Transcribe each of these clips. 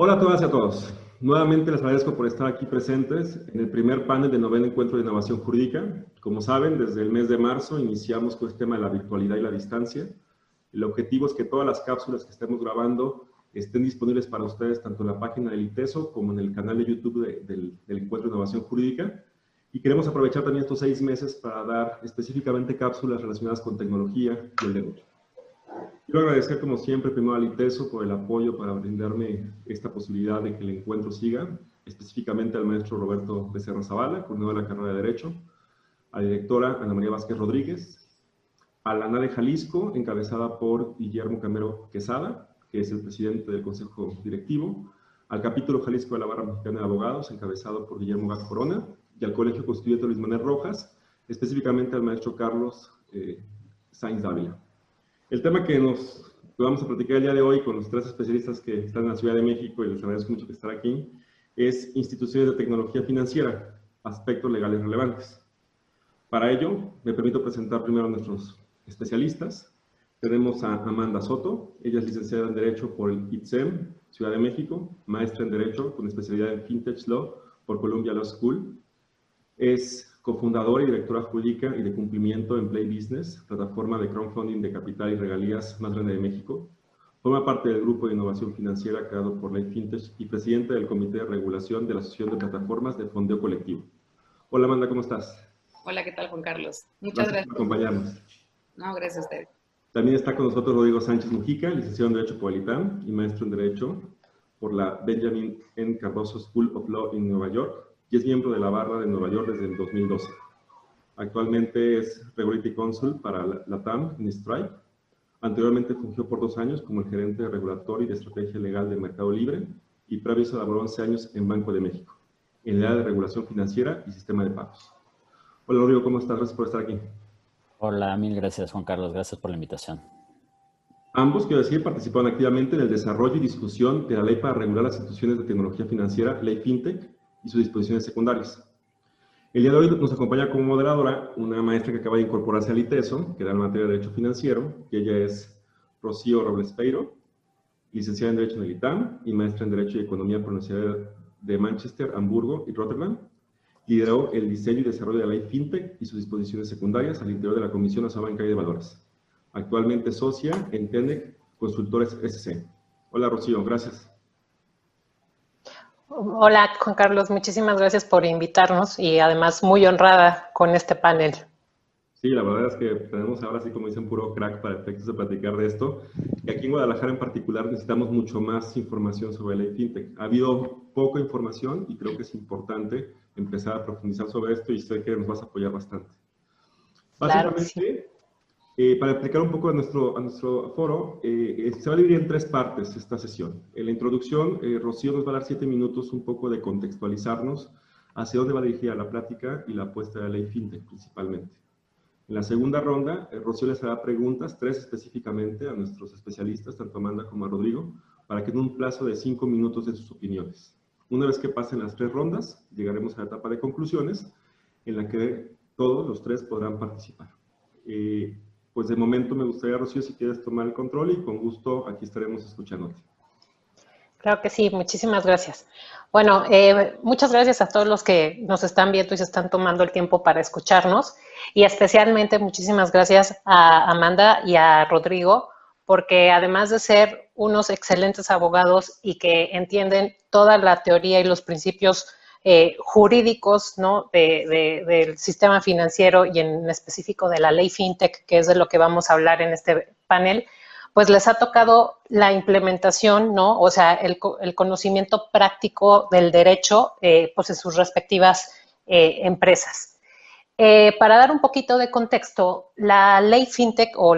Hola a todas y a todos. Nuevamente les agradezco por estar aquí presentes en el primer panel del noveno encuentro de innovación jurídica. Como saben, desde el mes de marzo iniciamos con este tema de la virtualidad y la distancia. El objetivo es que todas las cápsulas que estemos grabando estén disponibles para ustedes tanto en la página del ITESO como en el canal de YouTube del, Encuentro de Innovación Jurídica. Y queremos aprovechar también estos seis meses para dar específicamente cápsulas relacionadas con tecnología y el derecho. Quiero agradecer, como siempre, primero al ITESO por el apoyo para brindarme esta posibilidad de que el encuentro siga, específicamente al maestro Roberto Becerra Zavala, coordinador de la carrera de Derecho, a la directora Ana María Vázquez Rodríguez, a la ANA de Jalisco, encabezada por Guillermo Camero Quesada, que es el presidente del Consejo Directivo, al capítulo Jalisco de la Barra Mexicana de Abogados, encabezado por Guillermo Gat Corona, y al Colegio Constituyente Luis Manuel Rojas, específicamente al maestro Carlos eh, Sainz Dávila. El tema que nos vamos a platicar el día de hoy con los tres especialistas que están en la Ciudad de México, y les agradezco mucho que estén aquí, es instituciones de tecnología financiera, aspectos legales relevantes. Para ello, me permito presentar primero a nuestros especialistas. Tenemos a Amanda Soto, ella es licenciada en Derecho por el ITSEM, Ciudad de México, maestra en Derecho con especialidad en Fintech Law por Columbia Law School. Cofundadora y directora jurídica y de cumplimiento en Play Business, plataforma de crowdfunding de capital y regalías más grande de México. Forma parte del grupo de innovación financiera creado por Ley Fintech y presidente del Comité de Regulación de la Asociación de Plataformas de Fondeo Colectivo. Hola Amanda, ¿cómo estás? Hola, ¿qué tal Juan Carlos? Muchas gracias. gracias. por acompañarnos. No, gracias a usted. También está con nosotros Rodrigo Sánchez Mujica, licenciado en Derecho por y maestro en Derecho por la Benjamin N. Cardoso School of Law en Nueva York y es miembro de la barra de Nueva York desde el 2012. Actualmente es Regulatory Consul para la TAM en Stripe. Anteriormente fungió por dos años como el gerente de regulatorio y de estrategia legal de Mercado Libre y previo se laboró 11 años en Banco de México, en el área de regulación financiera y sistema de pagos. Hola Rodrigo, ¿cómo estás? Gracias por estar aquí. Hola, mil gracias Juan Carlos, gracias por la invitación. Ambos, quiero decir, participaron activamente en el desarrollo y discusión de la ley para regular las instituciones de tecnología financiera, Ley FinTech, y sus disposiciones secundarias. El día de hoy nos acompaña como moderadora una maestra que acaba de incorporarse al ITESO, que da en materia de Derecho Financiero, que ella es Rocío Robles Peiro, licenciada en Derecho en el ITAM y maestra en Derecho y Economía por la Universidad de Manchester, Hamburgo y Rotterdam. Lideró el diseño y desarrollo de la ley FinTech y sus disposiciones secundarias al interior de la Comisión Nacional Bancaria de Valores. Actualmente socia en TENEC Consultores SC. Hola Rocío, gracias. Hola, Juan Carlos, muchísimas gracias por invitarnos y además muy honrada con este panel. Sí, la verdad es que tenemos ahora sí, como dicen, puro crack para efectos de platicar de esto. Y aquí en Guadalajara en particular necesitamos mucho más información sobre la FinTech. Ha habido poca información y creo que es importante empezar a profundizar sobre esto y sé que nos vas a apoyar bastante. Básicamente, claro, sí. Eh, para explicar un poco a nuestro, a nuestro foro, eh, se va a dividir en tres partes esta sesión. En la introducción, eh, Rocío nos va a dar siete minutos un poco de contextualizarnos hacia dónde va dirigida la plática y la apuesta de la ley FinTech principalmente. En la segunda ronda, eh, Rocío les hará preguntas, tres específicamente, a nuestros especialistas, tanto Amanda como a Rodrigo, para que en un plazo de cinco minutos den sus opiniones. Una vez que pasen las tres rondas, llegaremos a la etapa de conclusiones, en la que todos los tres podrán participar. Eh, pues de momento me gustaría, Rocío, si quieres tomar el control y con gusto aquí estaremos escuchándote. Claro que sí, muchísimas gracias. Bueno, eh, muchas gracias a todos los que nos están viendo y se están tomando el tiempo para escucharnos y especialmente muchísimas gracias a Amanda y a Rodrigo porque además de ser unos excelentes abogados y que entienden toda la teoría y los principios eh, jurídicos ¿no? de, de, del sistema financiero y en específico de la ley FinTech, que es de lo que vamos a hablar en este panel, pues les ha tocado la implementación, ¿no? O sea, el, conocimiento práctico del derecho, eh, pues en sus respectivas eh, empresas. Para dar un poquito de contexto, la ley FinTech o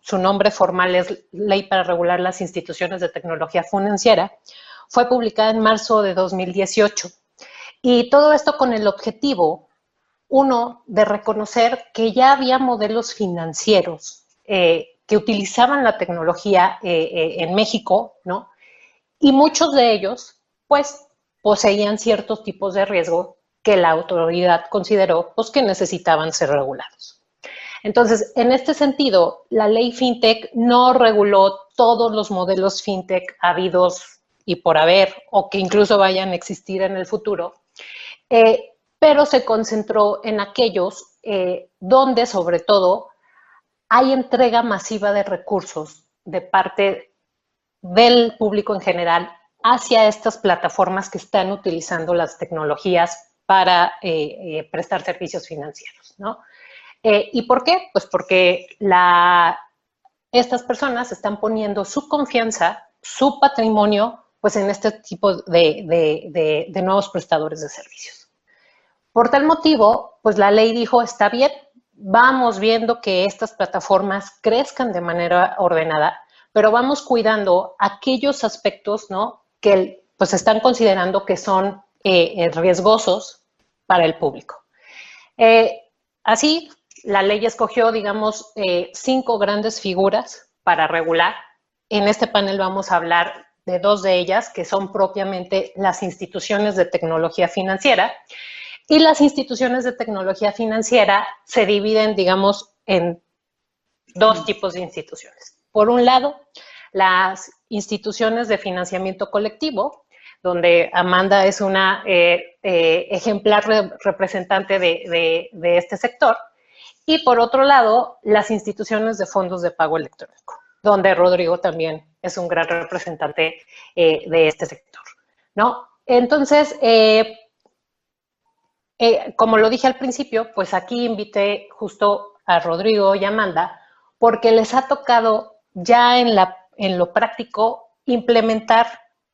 su nombre formal es Ley para regular las instituciones de tecnología financiera, fue publicada en marzo de 2018. Y todo esto con el objetivo, uno, de reconocer que ya había modelos financieros eh, que utilizaban la tecnología eh, eh, en México, ¿no? Y muchos de ellos, pues, poseían ciertos tipos de riesgo que la autoridad consideró pues, que necesitaban ser regulados. Entonces, en este sentido, la ley FinTech no reguló todos los modelos FinTech habidos y por haber, o que incluso vayan a existir en el futuro, eh, pero se concentró en aquellos donde, sobre todo, hay entrega masiva de recursos de parte del público en general hacia estas plataformas que están utilizando las tecnologías para eh, eh, prestar servicios financieros, ¿no? Eh, ¿Y por qué? Pues porque estas personas están poniendo su confianza, su patrimonio, pues en este tipo de nuevos prestadores de servicios. Por tal motivo, pues la ley dijo, está bien, vamos viendo que estas plataformas crezcan de manera ordenada, pero vamos cuidando aquellos aspectos, ¿no? Que pues están considerando que son eh, eh, riesgosos para el público. Eh, así, la ley escogió, digamos, cinco grandes figuras para regular. En este panel vamos a hablar de dos de ellas, que son propiamente las instituciones de tecnología financiera y las instituciones de tecnología financiera se dividen, digamos, en dos tipos de instituciones. Por un lado, las instituciones de financiamiento colectivo, donde Amanda es una eh, eh, ejemplar representante de, este sector, y por otro lado, las instituciones de fondos de pago electrónico, donde Rodrigo también es un gran representante eh, de este sector. ¿no? Entonces, eh, como lo dije al principio, pues aquí invité justo a Rodrigo y Amanda porque les ha tocado ya en, lo práctico implementar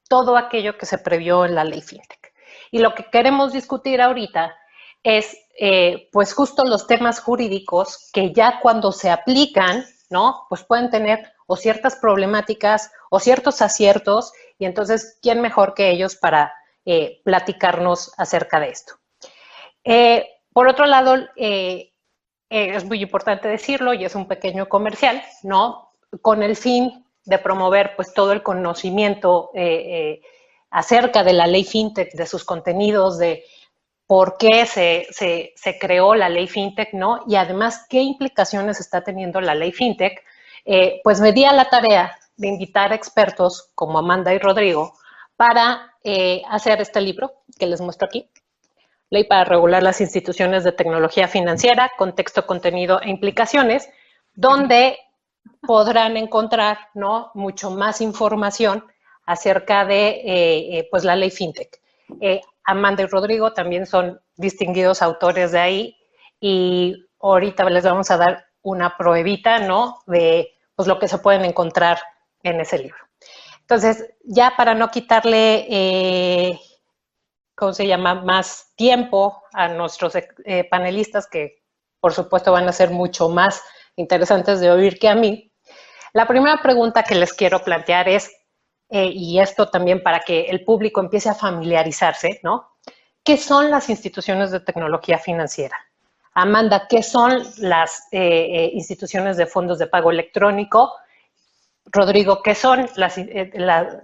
todo aquello que se previó en la ley FinTech. Y lo que queremos discutir ahorita es eh, pues justo los temas jurídicos que ya cuando se aplican, ¿no? Pues pueden tener o ciertas problemáticas o ciertos aciertos y entonces, ¿quién mejor que ellos para eh, platicarnos acerca de esto? Eh, por otro lado, eh, eh, es muy importante decirlo y es un pequeño comercial, ¿no? Con el fin de promover pues todo el conocimiento acerca de la ley FinTech, de sus contenidos, de por qué se, creó la ley FinTech, ¿no? Y además, qué implicaciones está teniendo la ley FinTech, pues me di a la tarea de invitar expertos como Amanda y Rodrigo para hacer este libro que les muestro aquí. Ley para regular las instituciones de tecnología financiera, contexto, contenido e implicaciones, donde podrán encontrar ¿no? mucho más información acerca de eh, eh, pues la ley FinTech. Eh, Amanda y Rodrigo también son distinguidos autores de ahí y ahorita les vamos a dar una pruebita ¿no? de pues, lo que se pueden encontrar en ese libro. Entonces, ya para no quitarle ¿cómo se llama?, más tiempo a nuestros eh, panelistas, que por supuesto van a ser mucho más interesantes de oír que a mí. La primera pregunta que les quiero plantear es, eh, y esto también para que el público empiece a familiarizarse, ¿no? ¿Qué son las instituciones de tecnología financiera? Amanda, ¿qué son las eh, instituciones de fondos de pago electrónico? Rodrigo, ¿qué son las,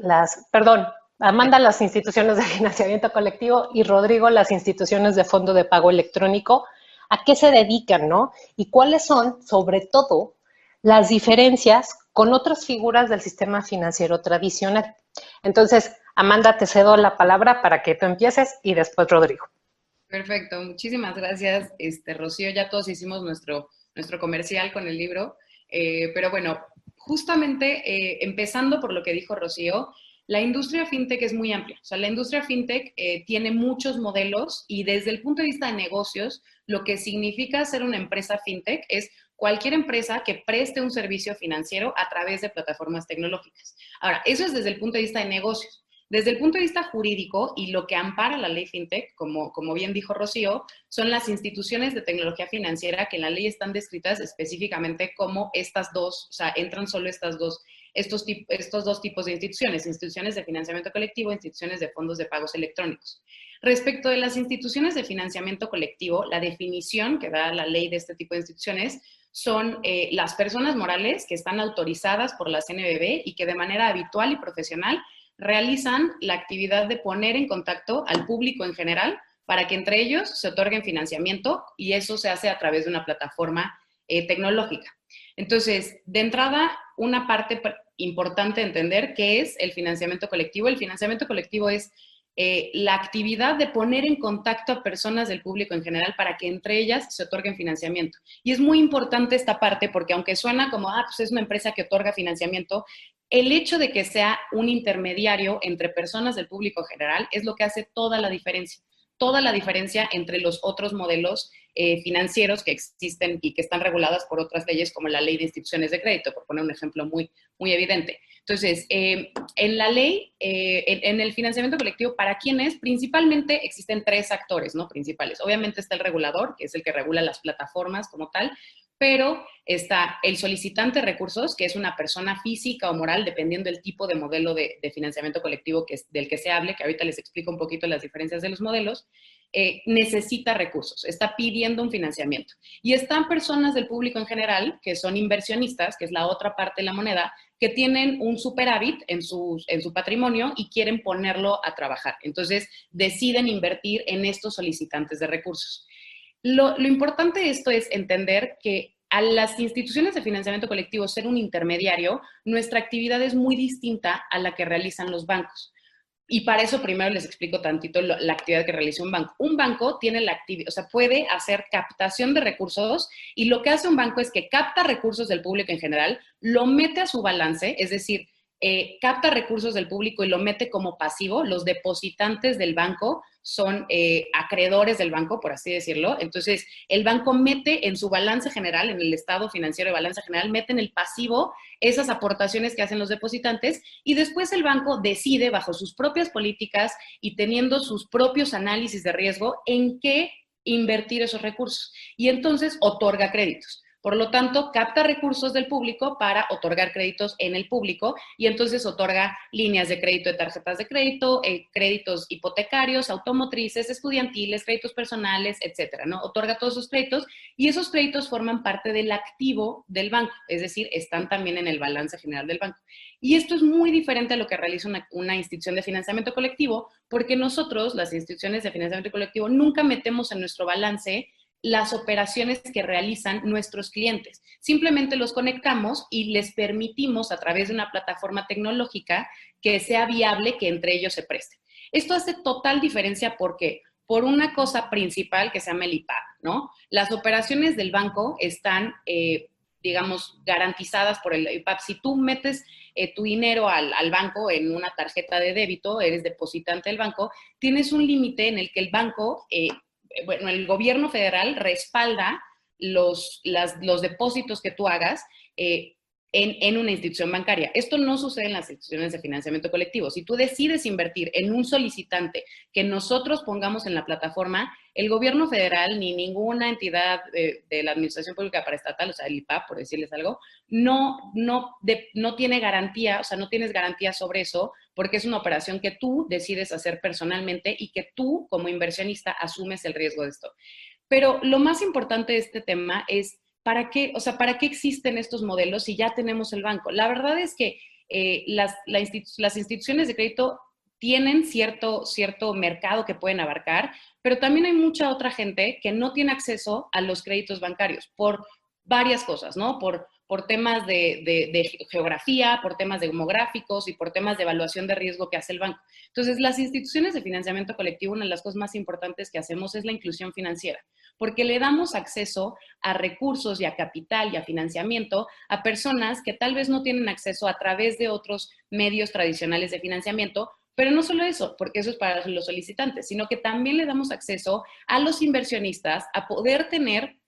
las perdón, Amanda las instituciones de financiamiento colectivo y Rodrigo las instituciones de fondo de pago electrónico. ¿A qué se dedican, no? Y cuáles son, sobre todo, las diferencias con otras figuras del sistema financiero tradicional. Entonces, Amanda, te cedo la palabra para que tú empieces y después Rodrigo. Perfecto, muchísimas gracias, este, Rocío. Ya todos hicimos nuestro, nuestro comercial con el libro, eh, pero bueno, justamente eh, empezando por lo que dijo Rocío, la industria fintech es muy amplia. O sea, la industria fintech eh, tiene muchos modelos y desde el punto de vista de negocios, lo que significa ser una empresa fintech es cualquier empresa que preste un servicio financiero a través de plataformas tecnológicas. Ahora, eso es desde el punto de vista de negocios. Desde el punto de vista jurídico y lo que ampara la ley FinTech, como, como bien dijo Rocío, son las instituciones de tecnología financiera que en la ley están descritas específicamente como estas dos, o sea, entran solo estas dos, estos, estos dos tipos de instituciones, instituciones de financiamiento colectivo, instituciones de fondos de pagos electrónicos. Respecto de las instituciones de financiamiento colectivo, la definición que da la ley de este tipo de instituciones son eh, las personas morales que están autorizadas por la CNBB y que de manera habitual y profesional realizan la actividad de poner en contacto al público en general para que entre ellos se otorguen financiamiento y eso se hace a través de una plataforma eh, tecnológica. Entonces, de entrada, una parte importante de entender qué es el financiamiento colectivo. El financiamiento colectivo es eh, la actividad de poner en contacto a personas del público en general para que entre ellas se otorguen financiamiento. Y es muy importante esta parte porque aunque suena como, ah, pues es una empresa que otorga financiamiento, el hecho de que sea un intermediario entre personas del público general es lo que hace toda la diferencia, toda la diferencia entre los otros modelos eh, financieros que existen y que están reguladas por otras leyes como la ley de instituciones de crédito, por poner un ejemplo muy, muy evidente. Entonces, eh, en la ley, eh, en, el financiamiento colectivo, ¿para quién es? Principalmente existen tres actores, ¿no? Principales. Obviamente está el regulador, que es el que regula las plataformas como tal, pero está el solicitante de recursos, que es una persona física o moral, dependiendo del tipo de modelo de, financiamiento colectivo del que se hable, que ahorita les explico un poquito las diferencias de los modelos, eh, necesita recursos, está pidiendo un financiamiento. Y están personas del público en general, que son inversionistas, que es la otra parte de la moneda, que tienen un superávit en su, en su patrimonio y quieren ponerlo a trabajar. Entonces, deciden invertir en estos solicitantes de recursos. Lo, importante de esto es entender que a las instituciones de financiamiento colectivo ser un intermediario, nuestra actividad es muy distinta a la que realizan los bancos. Y para eso primero les explico tantito la actividad que realiza un banco. Un banco tiene la actividad, o sea, puede hacer captación de recursos y lo que hace un banco es que capta recursos del público en general, lo mete a su balance, es decir, eh, capta recursos del público y lo mete como pasivo. Los depositantes del banco son eh, acreedores del banco, por así decirlo. Entonces, el banco mete en su balance general, en el estado financiero de balance general, mete en el pasivo esas aportaciones que hacen los depositantes y después el banco decide bajo sus propias políticas y teniendo sus propios análisis de riesgo en qué invertir esos recursos. Y entonces otorga créditos. Por lo tanto, capta recursos del público para otorgar créditos en el público y entonces otorga líneas de crédito de tarjetas de crédito, eh, créditos hipotecarios, automotrices, estudiantiles, créditos personales, etcétera, ¿no? Otorga todos esos créditos y esos créditos forman parte del activo del banco, es decir, están también en el balance general del banco. Y esto es muy diferente a lo que realiza una, una institución de financiamiento colectivo, porque nosotros, las instituciones de financiamiento colectivo, nunca metemos en nuestro balance las operaciones que realizan nuestros clientes. Simplemente los conectamos y les permitimos a través de una plataforma tecnológica que sea viable que entre ellos se presten. Esto hace total diferencia porque por una cosa principal que se llama el IPAP, ¿no? Las operaciones del banco están, eh, digamos, garantizadas por el IPAP. Si tú metes eh, tu dinero al, banco en una tarjeta de débito, eres depositante del banco, tienes un límite en el que el banco eh, bueno, el gobierno federal respalda los, los depósitos que tú hagas eh, en, una institución bancaria. Esto no sucede en las instituciones de financiamiento colectivo. Si tú decides invertir en un solicitante que nosotros pongamos en la plataforma, el gobierno federal ni ninguna entidad de, la Administración Pública Paraestatal, o sea, el IPAP, por decirles algo, no, no, no tiene garantía, o sea, no tienes garantía sobre eso porque es una operación que tú decides hacer personalmente y que tú como inversionista asumes el riesgo de esto. Pero lo más importante de este tema es ¿para qué, o sea, ¿para qué existen estos modelos si ya tenemos el banco? La verdad es que eh, las, instituciones de crédito tienen cierto, cierto mercado que pueden abarcar, pero también hay mucha otra gente que no tiene acceso a los créditos bancarios por varias cosas, ¿no? Por, por temas de, geografía, por temas demográficos y por temas de evaluación de riesgo que hace el banco. Entonces, las instituciones de financiamiento colectivo, una de las cosas más importantes que hacemos es la inclusión financiera porque le damos acceso a recursos y a capital y a financiamiento a personas que tal vez no tienen acceso a través de otros medios tradicionales de financiamiento, pero no solo eso, porque eso es para los solicitantes, sino que también le damos acceso a los inversionistas a poder tener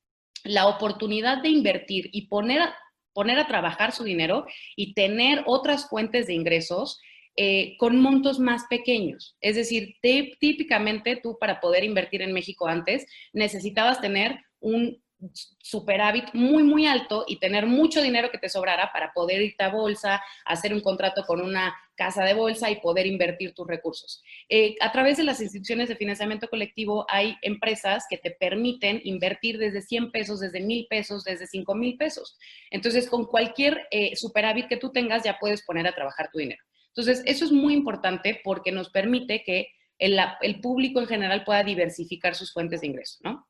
la oportunidad de invertir y poner a, poner a trabajar su dinero y tener otras fuentes de ingresos eh, con montos más pequeños. Es decir, típicamente tú para poder invertir en México antes necesitabas tener un superávit muy, muy alto y tener mucho dinero que te sobrara para poder irte a bolsa, hacer un contrato con una casa de bolsa y poder invertir tus recursos. Eh, a través de las instituciones de financiamiento colectivo hay empresas que te permiten invertir desde 100 pesos, desde 1000 pesos, desde 5 mil pesos. Entonces, con cualquier eh, superávit que tú tengas, ya puedes poner a trabajar tu dinero. Entonces, eso es muy importante porque nos permite que el, el público en general pueda diversificar sus fuentes de ingreso, ¿no?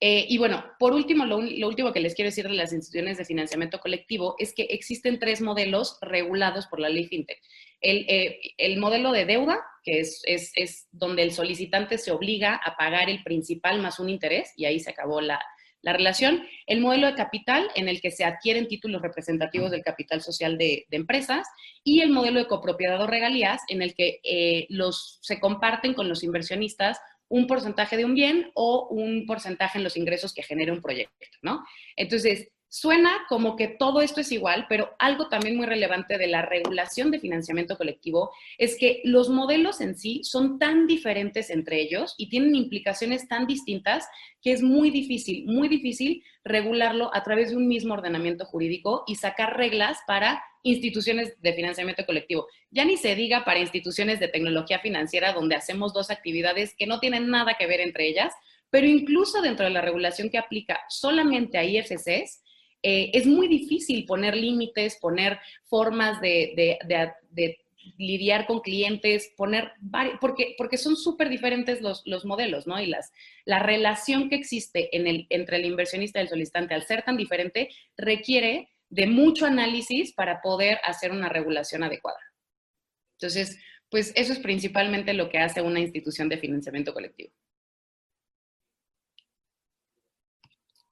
Eh, y bueno, por último, lo, último que les quiero decir de las instituciones de financiamiento colectivo es que existen tres modelos regulados por la ley FinTech. El, eh, modelo de deuda, que es, es, donde el solicitante se obliga a pagar el principal más un interés, y ahí se acabó la, relación. El modelo de capital, en el que se adquieren títulos representativos del capital social de, empresas. Y el modelo de copropiedad o regalías, en el que eh, los, se comparten con los inversionistas un porcentaje de un bien o un porcentaje en los ingresos que genere un proyecto, ¿no? Entonces, suena como que todo esto es igual, pero algo también muy relevante de la regulación de financiamiento colectivo es que los modelos en sí son tan diferentes entre ellos y tienen implicaciones tan distintas que es muy difícil, muy difícil regularlo a través de un mismo ordenamiento jurídico y sacar reglas para instituciones de financiamiento colectivo. Ya ni se diga para instituciones de tecnología financiera donde hacemos dos actividades que no tienen nada que ver entre ellas, pero incluso dentro de la regulación que aplica solamente a IFCs, eh, es muy difícil poner límites, poner formas de, lidiar con clientes, poner porque, porque son súper diferentes los, modelos, ¿no? Y las, la relación que existe entre el inversionista y el solicitante, al ser tan diferente, requiere de mucho análisis para poder hacer una regulación adecuada. Entonces, pues eso es principalmente lo que hace una institución de financiamiento colectivo.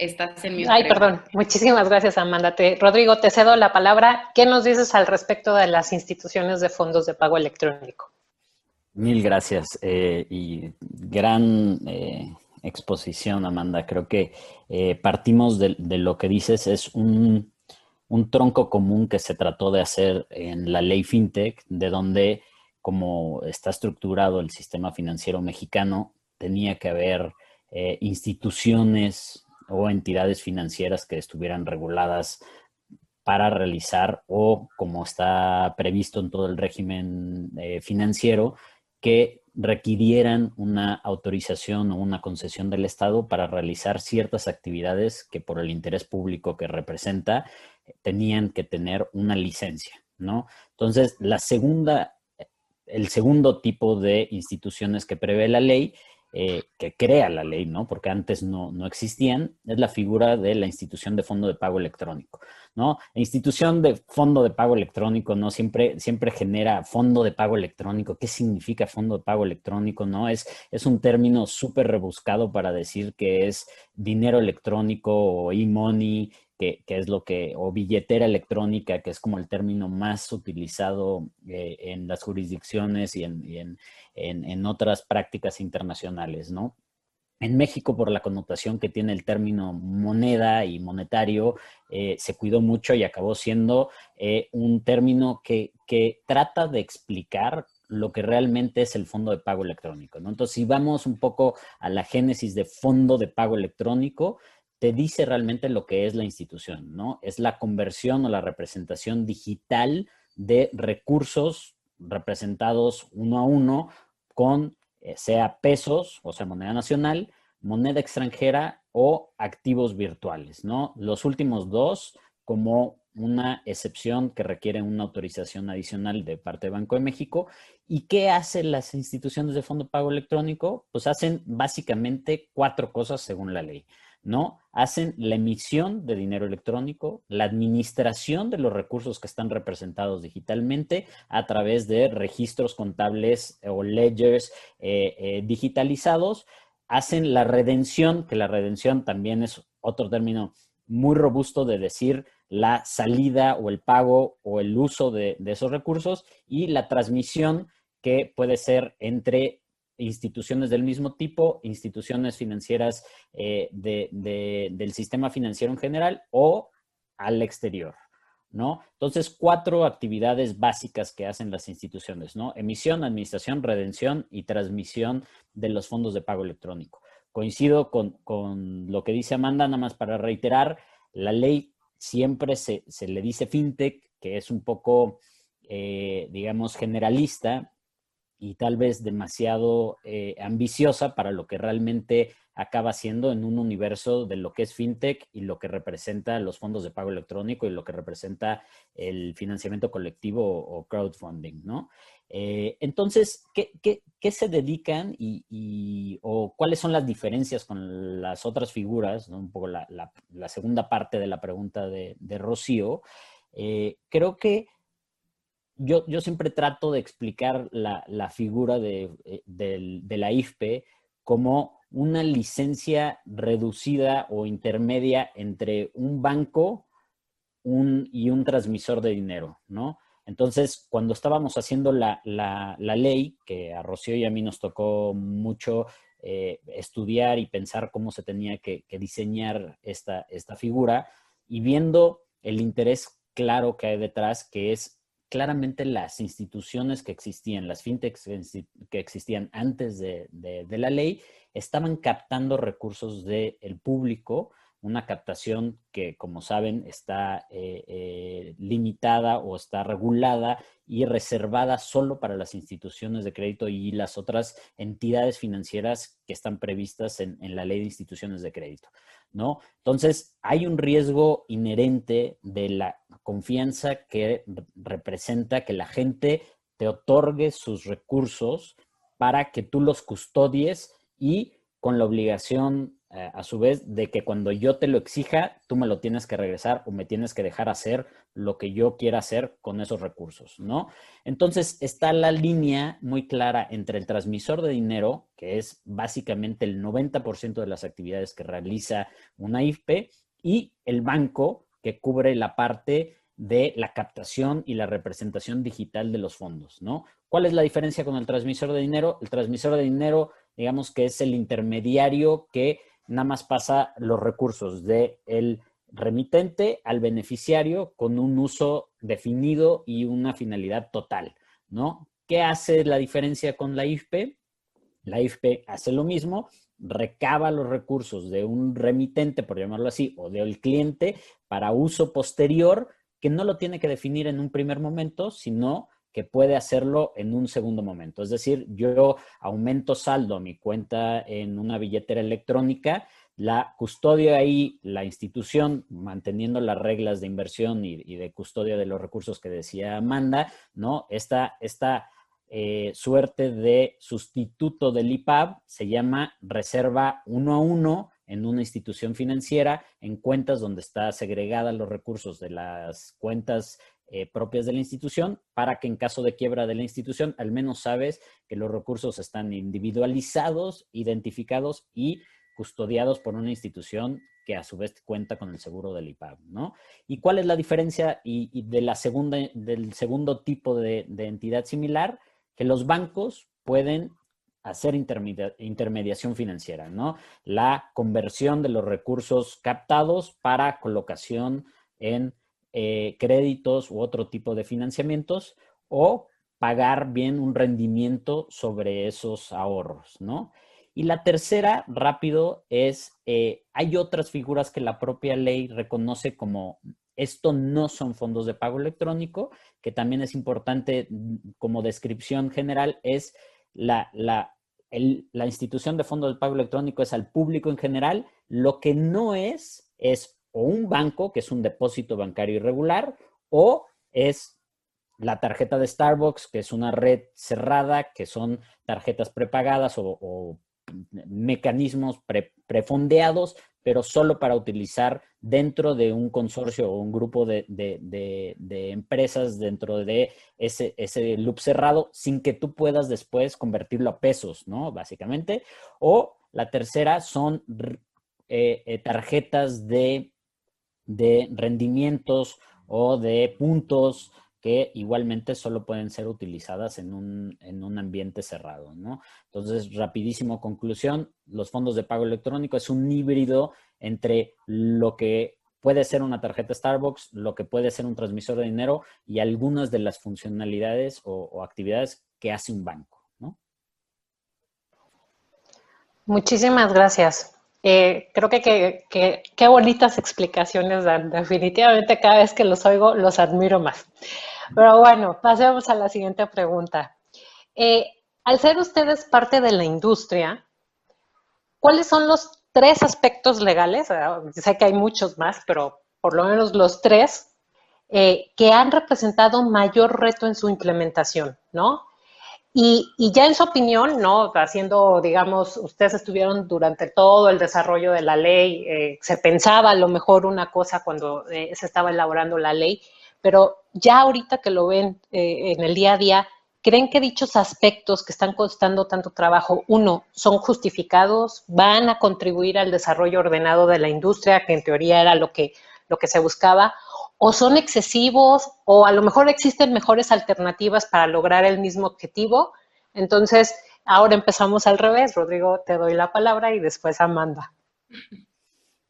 Estás en mi... Ay, perdón. Muchísimas gracias, Amanda. Rodrigo, te cedo la palabra. ¿Qué nos dices al respecto de las instituciones de fondos de pago electrónico? Mil gracias. Eh, y gran eh, exposición, Amanda. Creo que eh, partimos de, lo que dices. Es un un tronco común que se trató de hacer en la ley FinTech, de donde, como está estructurado el sistema financiero mexicano, tenía que haber eh, instituciones o entidades financieras que estuvieran reguladas para realizar o, como está previsto en todo el régimen eh, financiero, que requirieran una autorización o una concesión del Estado para realizar ciertas actividades que por el interés público que representa tenían que tener una licencia, ¿no? Entonces, la segunda, el segundo tipo de instituciones que prevé la ley, eh, que crea la ley, ¿no? Porque antes no, no, existían, es la figura de la institución de fondo de pago electrónico, ¿no? La institución de fondo de pago electrónico, ¿no? Siempre, siempre genera fondo de pago electrónico. ¿Qué significa fondo de pago electrónico, no? Es, es un término súper rebuscado para decir que es dinero electrónico o e-money, que, es lo que, o billetera electrónica, que es como el término más utilizado eh, en las jurisdicciones y, en, otras prácticas internacionales, ¿no? En México, por la connotación que tiene el término moneda y monetario, eh, se cuidó mucho y acabó siendo eh, un término que, que, trata de explicar lo que realmente es el fondo de pago electrónico. ¿no? Entonces, si vamos un poco a la génesis de fondo de pago electrónico, te dice realmente lo que es la institución, ¿no? Es la conversión o la representación digital de recursos representados uno a uno con eh, sea pesos, o sea, moneda nacional, moneda extranjera o activos virtuales, ¿no? Los últimos dos como una excepción que requiere una autorización adicional de parte de Banco de México. ¿Y qué hacen las instituciones de fondo pago electrónico? Pues hacen básicamente cuatro cosas según la ley. ¿No? Hacen la emisión de dinero electrónico, la administración de los recursos que están representados digitalmente a través de registros contables o ledgers eh, eh, digitalizados, hacen la redención, que la redención también es otro término muy robusto de decir la salida o el pago o el uso de esos recursos y la transmisión que puede ser entre instituciones del mismo tipo, instituciones financieras eh, del sistema financiero en general o al exterior. ¿no? Entonces, cuatro actividades básicas que hacen las instituciones, ¿no? Emisión, administración, redención y transmisión de los fondos de pago electrónico. Coincido con, lo que dice Amanda, nada más para reiterar, la ley siempre se, le dice fintech, que es un poco, eh, digamos, generalista y tal vez demasiado eh, ambiciosa para lo que realmente acaba siendo en un universo de lo que es fintech y lo que representa los fondos de pago electrónico y lo que representa el financiamiento colectivo o crowdfunding, ¿no? Eh, entonces, ¿qué, se dedican y, o cuáles son las diferencias con las otras figuras? Un poco la, segunda parte de la pregunta de, Rocío. Eh, creo que yo, yo, siempre trato de explicar la, figura de, eh, de la IFPE como una licencia reducida o intermedia entre un banco y un transmisor de dinero, ¿no? Entonces, cuando estábamos haciendo la, ley, que a Rocío y a mí nos tocó mucho eh, estudiar y pensar cómo se tenía que, diseñar esta, esta figura, y viendo el interés claro que hay detrás, que es claramente las instituciones que existían, las fintechs que existían antes de, la ley, estaban captando recursos del público, una captación que, como saben, está eh, eh, limitada o está regulada y reservada solo para las instituciones de crédito y las otras entidades financieras que están previstas en la ley de instituciones de crédito. ¿No? Entonces, hay un riesgo inherente de la confianza que representa que la gente te otorgue sus recursos para que tú los custodies y con la obligación eh, a su vez, de que cuando yo te lo exija, tú me lo tienes que regresar o me tienes que dejar hacer lo que yo quiera hacer con esos recursos, ¿no? Entonces está la línea muy clara entre el transmisor de dinero, que es básicamente el 90% de las actividades que realiza una IFPE, y el banco, que cubre la parte de la captación y la representación digital de los fondos, ¿no? ¿Cuál es la diferencia con el transmisor de dinero? El transmisor de dinero, digamos que es el intermediario que nada más pasa los recursos del el remitente al beneficiario con un uso definido y una finalidad total, ¿no? ¿Qué hace la diferencia con la IFP? La IFP hace lo mismo, recaba los recursos de un remitente, por llamarlo así, o del cliente para uso posterior, que no lo tiene que definir en un primer momento, sino que puede hacerlo en un segundo momento. Es decir, yo aumento saldo a mi cuenta en una billetera electrónica, la custodia ahí, la institución, manteniendo las reglas de inversión y, de custodia de los recursos que decía Amanda, ¿no? Esta, esta eh, suerte de sustituto del IPAB se llama reserva uno a uno en una institución financiera en cuentas donde está segregada los recursos de las cuentas eh, propias de la institución para que en caso de quiebra de la institución al menos sabes que los recursos están individualizados, identificados y custodiados por una institución que a su vez cuenta con el seguro del IPAB, ¿no? ¿Y cuál es la diferencia y, de la segunda, del segundo tipo de, entidad similar? Que los bancos pueden hacer intermediación financiera, ¿no? La conversión de los recursos captados para colocación en eh, créditos u otro tipo de financiamientos o pagar bien un rendimiento sobre esos ahorros, ¿no? Y la tercera, rápido, es, eh, hay otras figuras que la propia ley reconoce como esto no son fondos de pago electrónico, que también es importante mm, como descripción general, es la, la, la institución de fondos de pago electrónico es al público en general, lo que no es es o un banco, que es un depósito bancario irregular, o es la tarjeta de Starbucks, que es una red cerrada, que son tarjetas prepagadas o, mecanismos prefondeados, pero solo para utilizar dentro de un consorcio o un grupo de, empresas dentro de ese, ese, loop cerrado, sin que tú puedas después convertirlo a pesos, ¿no? Básicamente. O la tercera son eh, eh, tarjetas de de rendimientos o de puntos que igualmente solo pueden ser utilizadas en un, ambiente cerrado, ¿no? Entonces, rapidísimo conclusión, los fondos de pago electrónico es un híbrido entre lo que puede ser una tarjeta Starbucks, lo que puede ser un transmisor de dinero y algunas de las funcionalidades o, actividades que hace un banco, ¿no? Muchísimas gracias. Eh, creo que qué bonitas explicaciones dan. Definitivamente cada vez que los oigo los admiro más. Pero bueno, pasemos a la siguiente pregunta. Eh, al ser ustedes parte de la industria, ¿cuáles son los tres aspectos legales? Ah, sé que hay muchos más, pero por lo menos los tres eh, que han representado mayor reto en su implementación, ¿no? Y, ya en su opinión, ¿no? Haciendo, digamos, ustedes estuvieron durante todo el desarrollo de la ley, eh, se pensaba a lo mejor una cosa cuando se estaba elaborando la ley, pero ya ahorita que lo ven en el día a día, ¿Creen que dichos aspectos que están costando tanto trabajo, uno, son justificados, van a contribuir al desarrollo ordenado de la industria, que en teoría era lo que, lo que se buscaba, o son excesivos, o a lo mejor existen mejores alternativas para lograr el mismo objetivo? Entonces, ahora empezamos al revés. Rodrigo, te doy la palabra y después Amanda.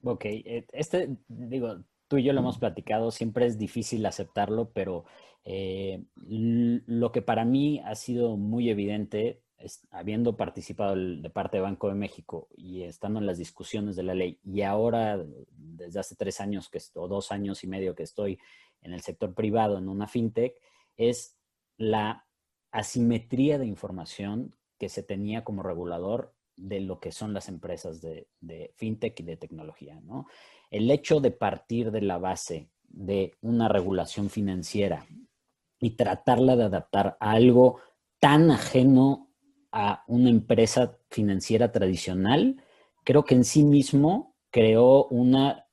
Ok, eh, este, digo, tú y yo lo hemos platicado, siempre es difícil aceptarlo, pero eh, lo que para mí ha sido muy evidente, habiendo participado de parte de Banco de México y estando en las discusiones de la ley, y ahora desde hace tres años que, o dos años y medio que estoy en el sector privado, en una fintech, es la asimetría de información que se tenía como regulador de lo que son las empresas de, de fintech y de tecnología. ¿no? El hecho de partir de la base de una regulación financiera y tratarla de adaptar a algo tan ajeno a una empresa financiera tradicional, creo que en sí mismo creó una,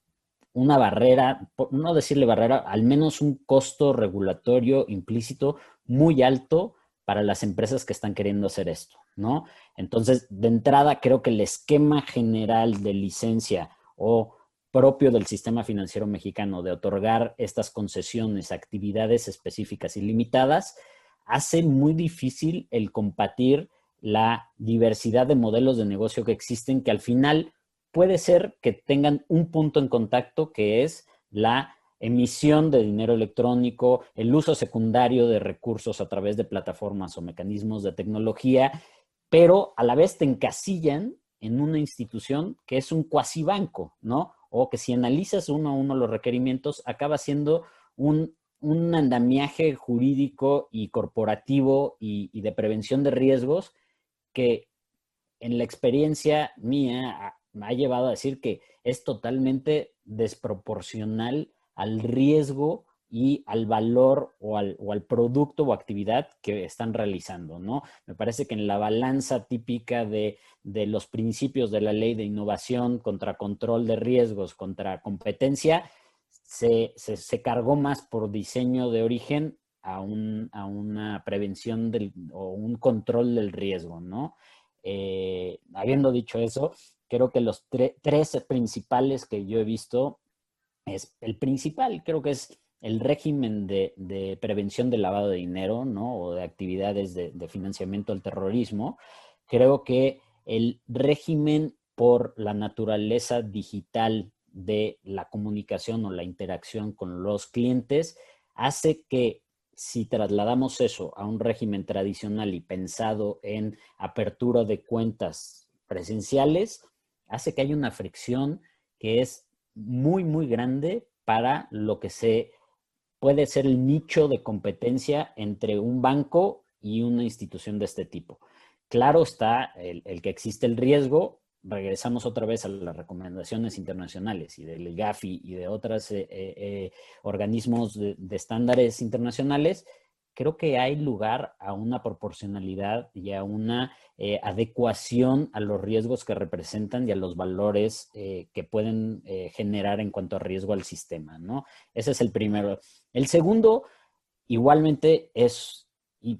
una barrera, no decirle barrera, al menos un costo regulatorio implícito muy alto para las empresas que están queriendo hacer esto, ¿no? Entonces, de entrada, creo que el esquema general de licencia o propio del sistema financiero mexicano de otorgar estas concesiones a actividades específicas y limitadas, hace muy difícil el compartir la diversidad de modelos de negocio que existen, que al final puede ser que tengan un punto en contacto que es la emisión de dinero electrónico, el uso secundario de recursos a través de plataformas o mecanismos de tecnología, pero a la vez te encasillan en una institución que es un cuasi banco, ¿no? o que si analizas uno a uno los requerimientos, acaba siendo un, andamiaje jurídico y corporativo y, de prevención de riesgos que en la experiencia mía me ha llevado a decir que es totalmente desproporcional al riesgo y al valor o al, producto o actividad que están realizando, ¿no? Me parece que en la balanza típica de, los principios de la ley de innovación contra control de riesgos, contra competencia, se, cargó más por diseño de origen a, una prevención o un control del riesgo, ¿no? Eh, habiendo dicho eso, creo que los tres principales que yo he visto es el principal, creo que es el régimen de, prevención del lavado de dinero, ¿no? O de actividades de, financiamiento al terrorismo, creo que el régimen por la naturaleza digital de la comunicación o la interacción con los clientes hace que si trasladamos eso a un régimen tradicional y pensado en apertura de cuentas presenciales, hace que haya una fricción que es muy, muy grande para lo que se puede ser el nicho de competencia entre un banco y una institución de este tipo. Claro está el, que existe el riesgo. Regresamos otra vez a las recomendaciones internacionales y del GAFI y de otros eh, eh, eh, organismos de, estándares internacionales creo que hay lugar a una proporcionalidad y a una adecuación a los riesgos que representan y a los valores que pueden generar en cuanto a riesgo al sistema, ¿no? Ese es el primero. El segundo, igualmente, es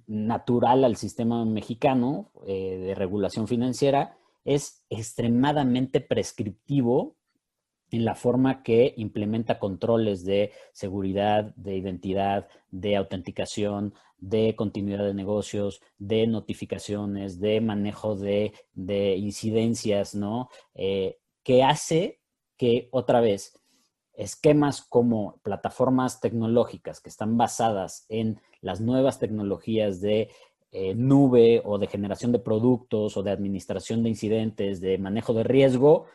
natural al sistema mexicano de regulación financiera, es extremadamente prescriptivo en la forma que implementa controles de seguridad, de identidad, de autenticación, de continuidad de negocios, de notificaciones, de manejo de, incidencias, ¿no? Eh, que hace que, otra vez, esquemas como plataformas tecnológicas que están basadas en las nuevas tecnologías de eh, nube o de generación de productos o de administración de incidentes, de manejo de riesgo,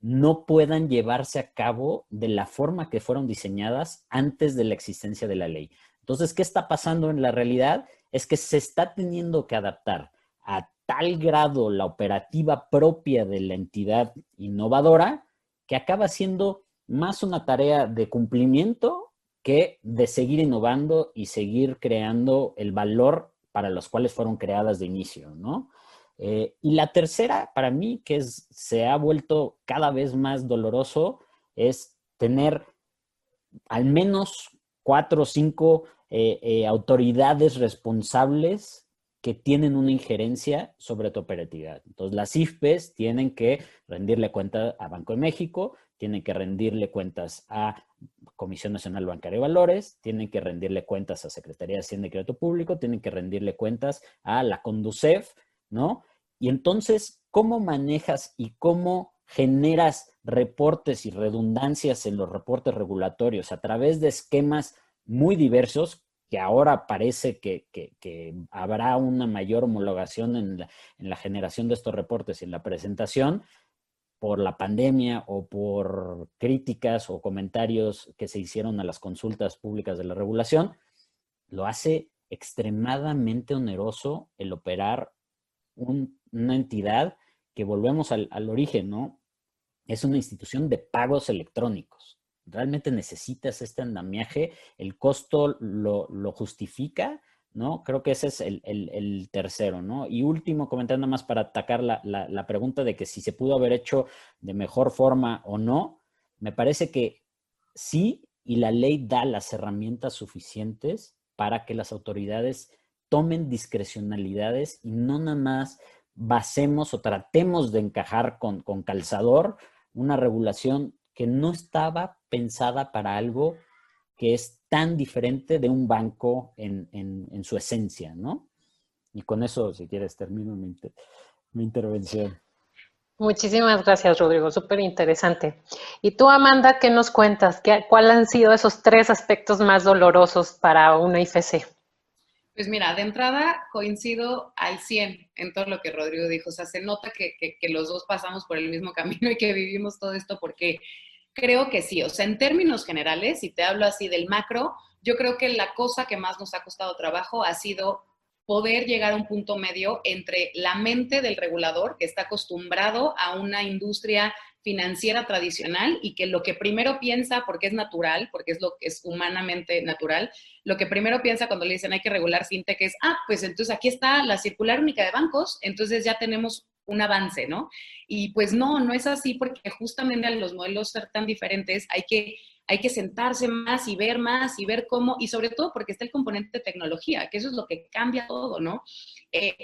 no puedan llevarse a cabo de la forma que fueron diseñadas antes de la existencia de la ley. Entonces, ¿qué está pasando en la realidad? Es que se está teniendo que adaptar a tal grado la operativa propia de la entidad innovadora que acaba siendo más una tarea de cumplimiento que de seguir innovando y seguir creando el valor para los cuales fueron creadas de inicio, ¿no? Eh, y la tercera, para mí, que se ha vuelto cada vez más doloroso, es tener al menos cuatro o cinco eh, eh, autoridades responsables que tienen una injerencia sobre tu operatividad. Entonces, las IFPES tienen que rendirle cuenta a Banco de México, tienen que rendirle cuentas a Comisión Nacional Bancaria de Valores, tienen que rendirle cuentas a Secretaría de Hacienda y Crédito Público, tienen que rendirle cuentas a la Conducef, ¿no? Y entonces, ¿cómo manejas y cómo generas reportes y redundancias en los reportes regulatorios a través de esquemas muy diversos, que ahora parece que, habrá una mayor homologación en la, en la, generación de estos reportes y en la presentación por la pandemia o por críticas o comentarios que se hicieron a las consultas públicas de la regulación, lo hace extremadamente oneroso el operar una entidad que volvemos al, origen, ¿no? Es una institución de pagos electrónicos. Realmente necesitas este andamiaje, el costo lo, justifica, ¿no? Creo que ese es el, tercero, ¿no? Y último, comentando más para atacar la, la, pregunta de que si se pudo haber hecho de mejor forma o no, me parece que sí, y la ley da las herramientas suficientes para que las autoridades tomen discrecionalidades y no nada más basemos o tratemos de encajar con, calzador una regulación que no estaba pensada para algo que es tan diferente de un banco en, su esencia, ¿no? Y con eso, si quieres, termino mi, mi intervención. Muchísimas gracias, Rodrigo. Súper interesante. Y tú, Amanda, ¿qué nos cuentas? ¿Qué, ¿Cuáles han sido esos tres aspectos más dolorosos para una IFC? Pues mira, de entrada coincido al 100 en todo lo que Rodrigo dijo. O sea, se nota que, los dos pasamos por el mismo camino y que vivimos todo esto porque creo que sí. O sea, en términos generales, si te hablo así del macro, yo creo que la cosa que más nos ha costado trabajo ha sido poder llegar a un punto medio entre la mente del regulador, que está acostumbrado a una industria financiera tradicional y que lo que primero piensa, porque es natural, porque es lo que es humanamente natural, lo que primero piensa cuando le dicen hay que regular fintech es, ah, pues entonces aquí está la circular única de bancos, entonces ya tenemos un avance, ¿no? Y pues no, no es así porque justamente a los modelos ser tan diferentes hay que, hay que sentarse más y ver más y ver cómo, y sobre todo porque está el componente de tecnología, que eso es lo que cambia todo, ¿no? Eh,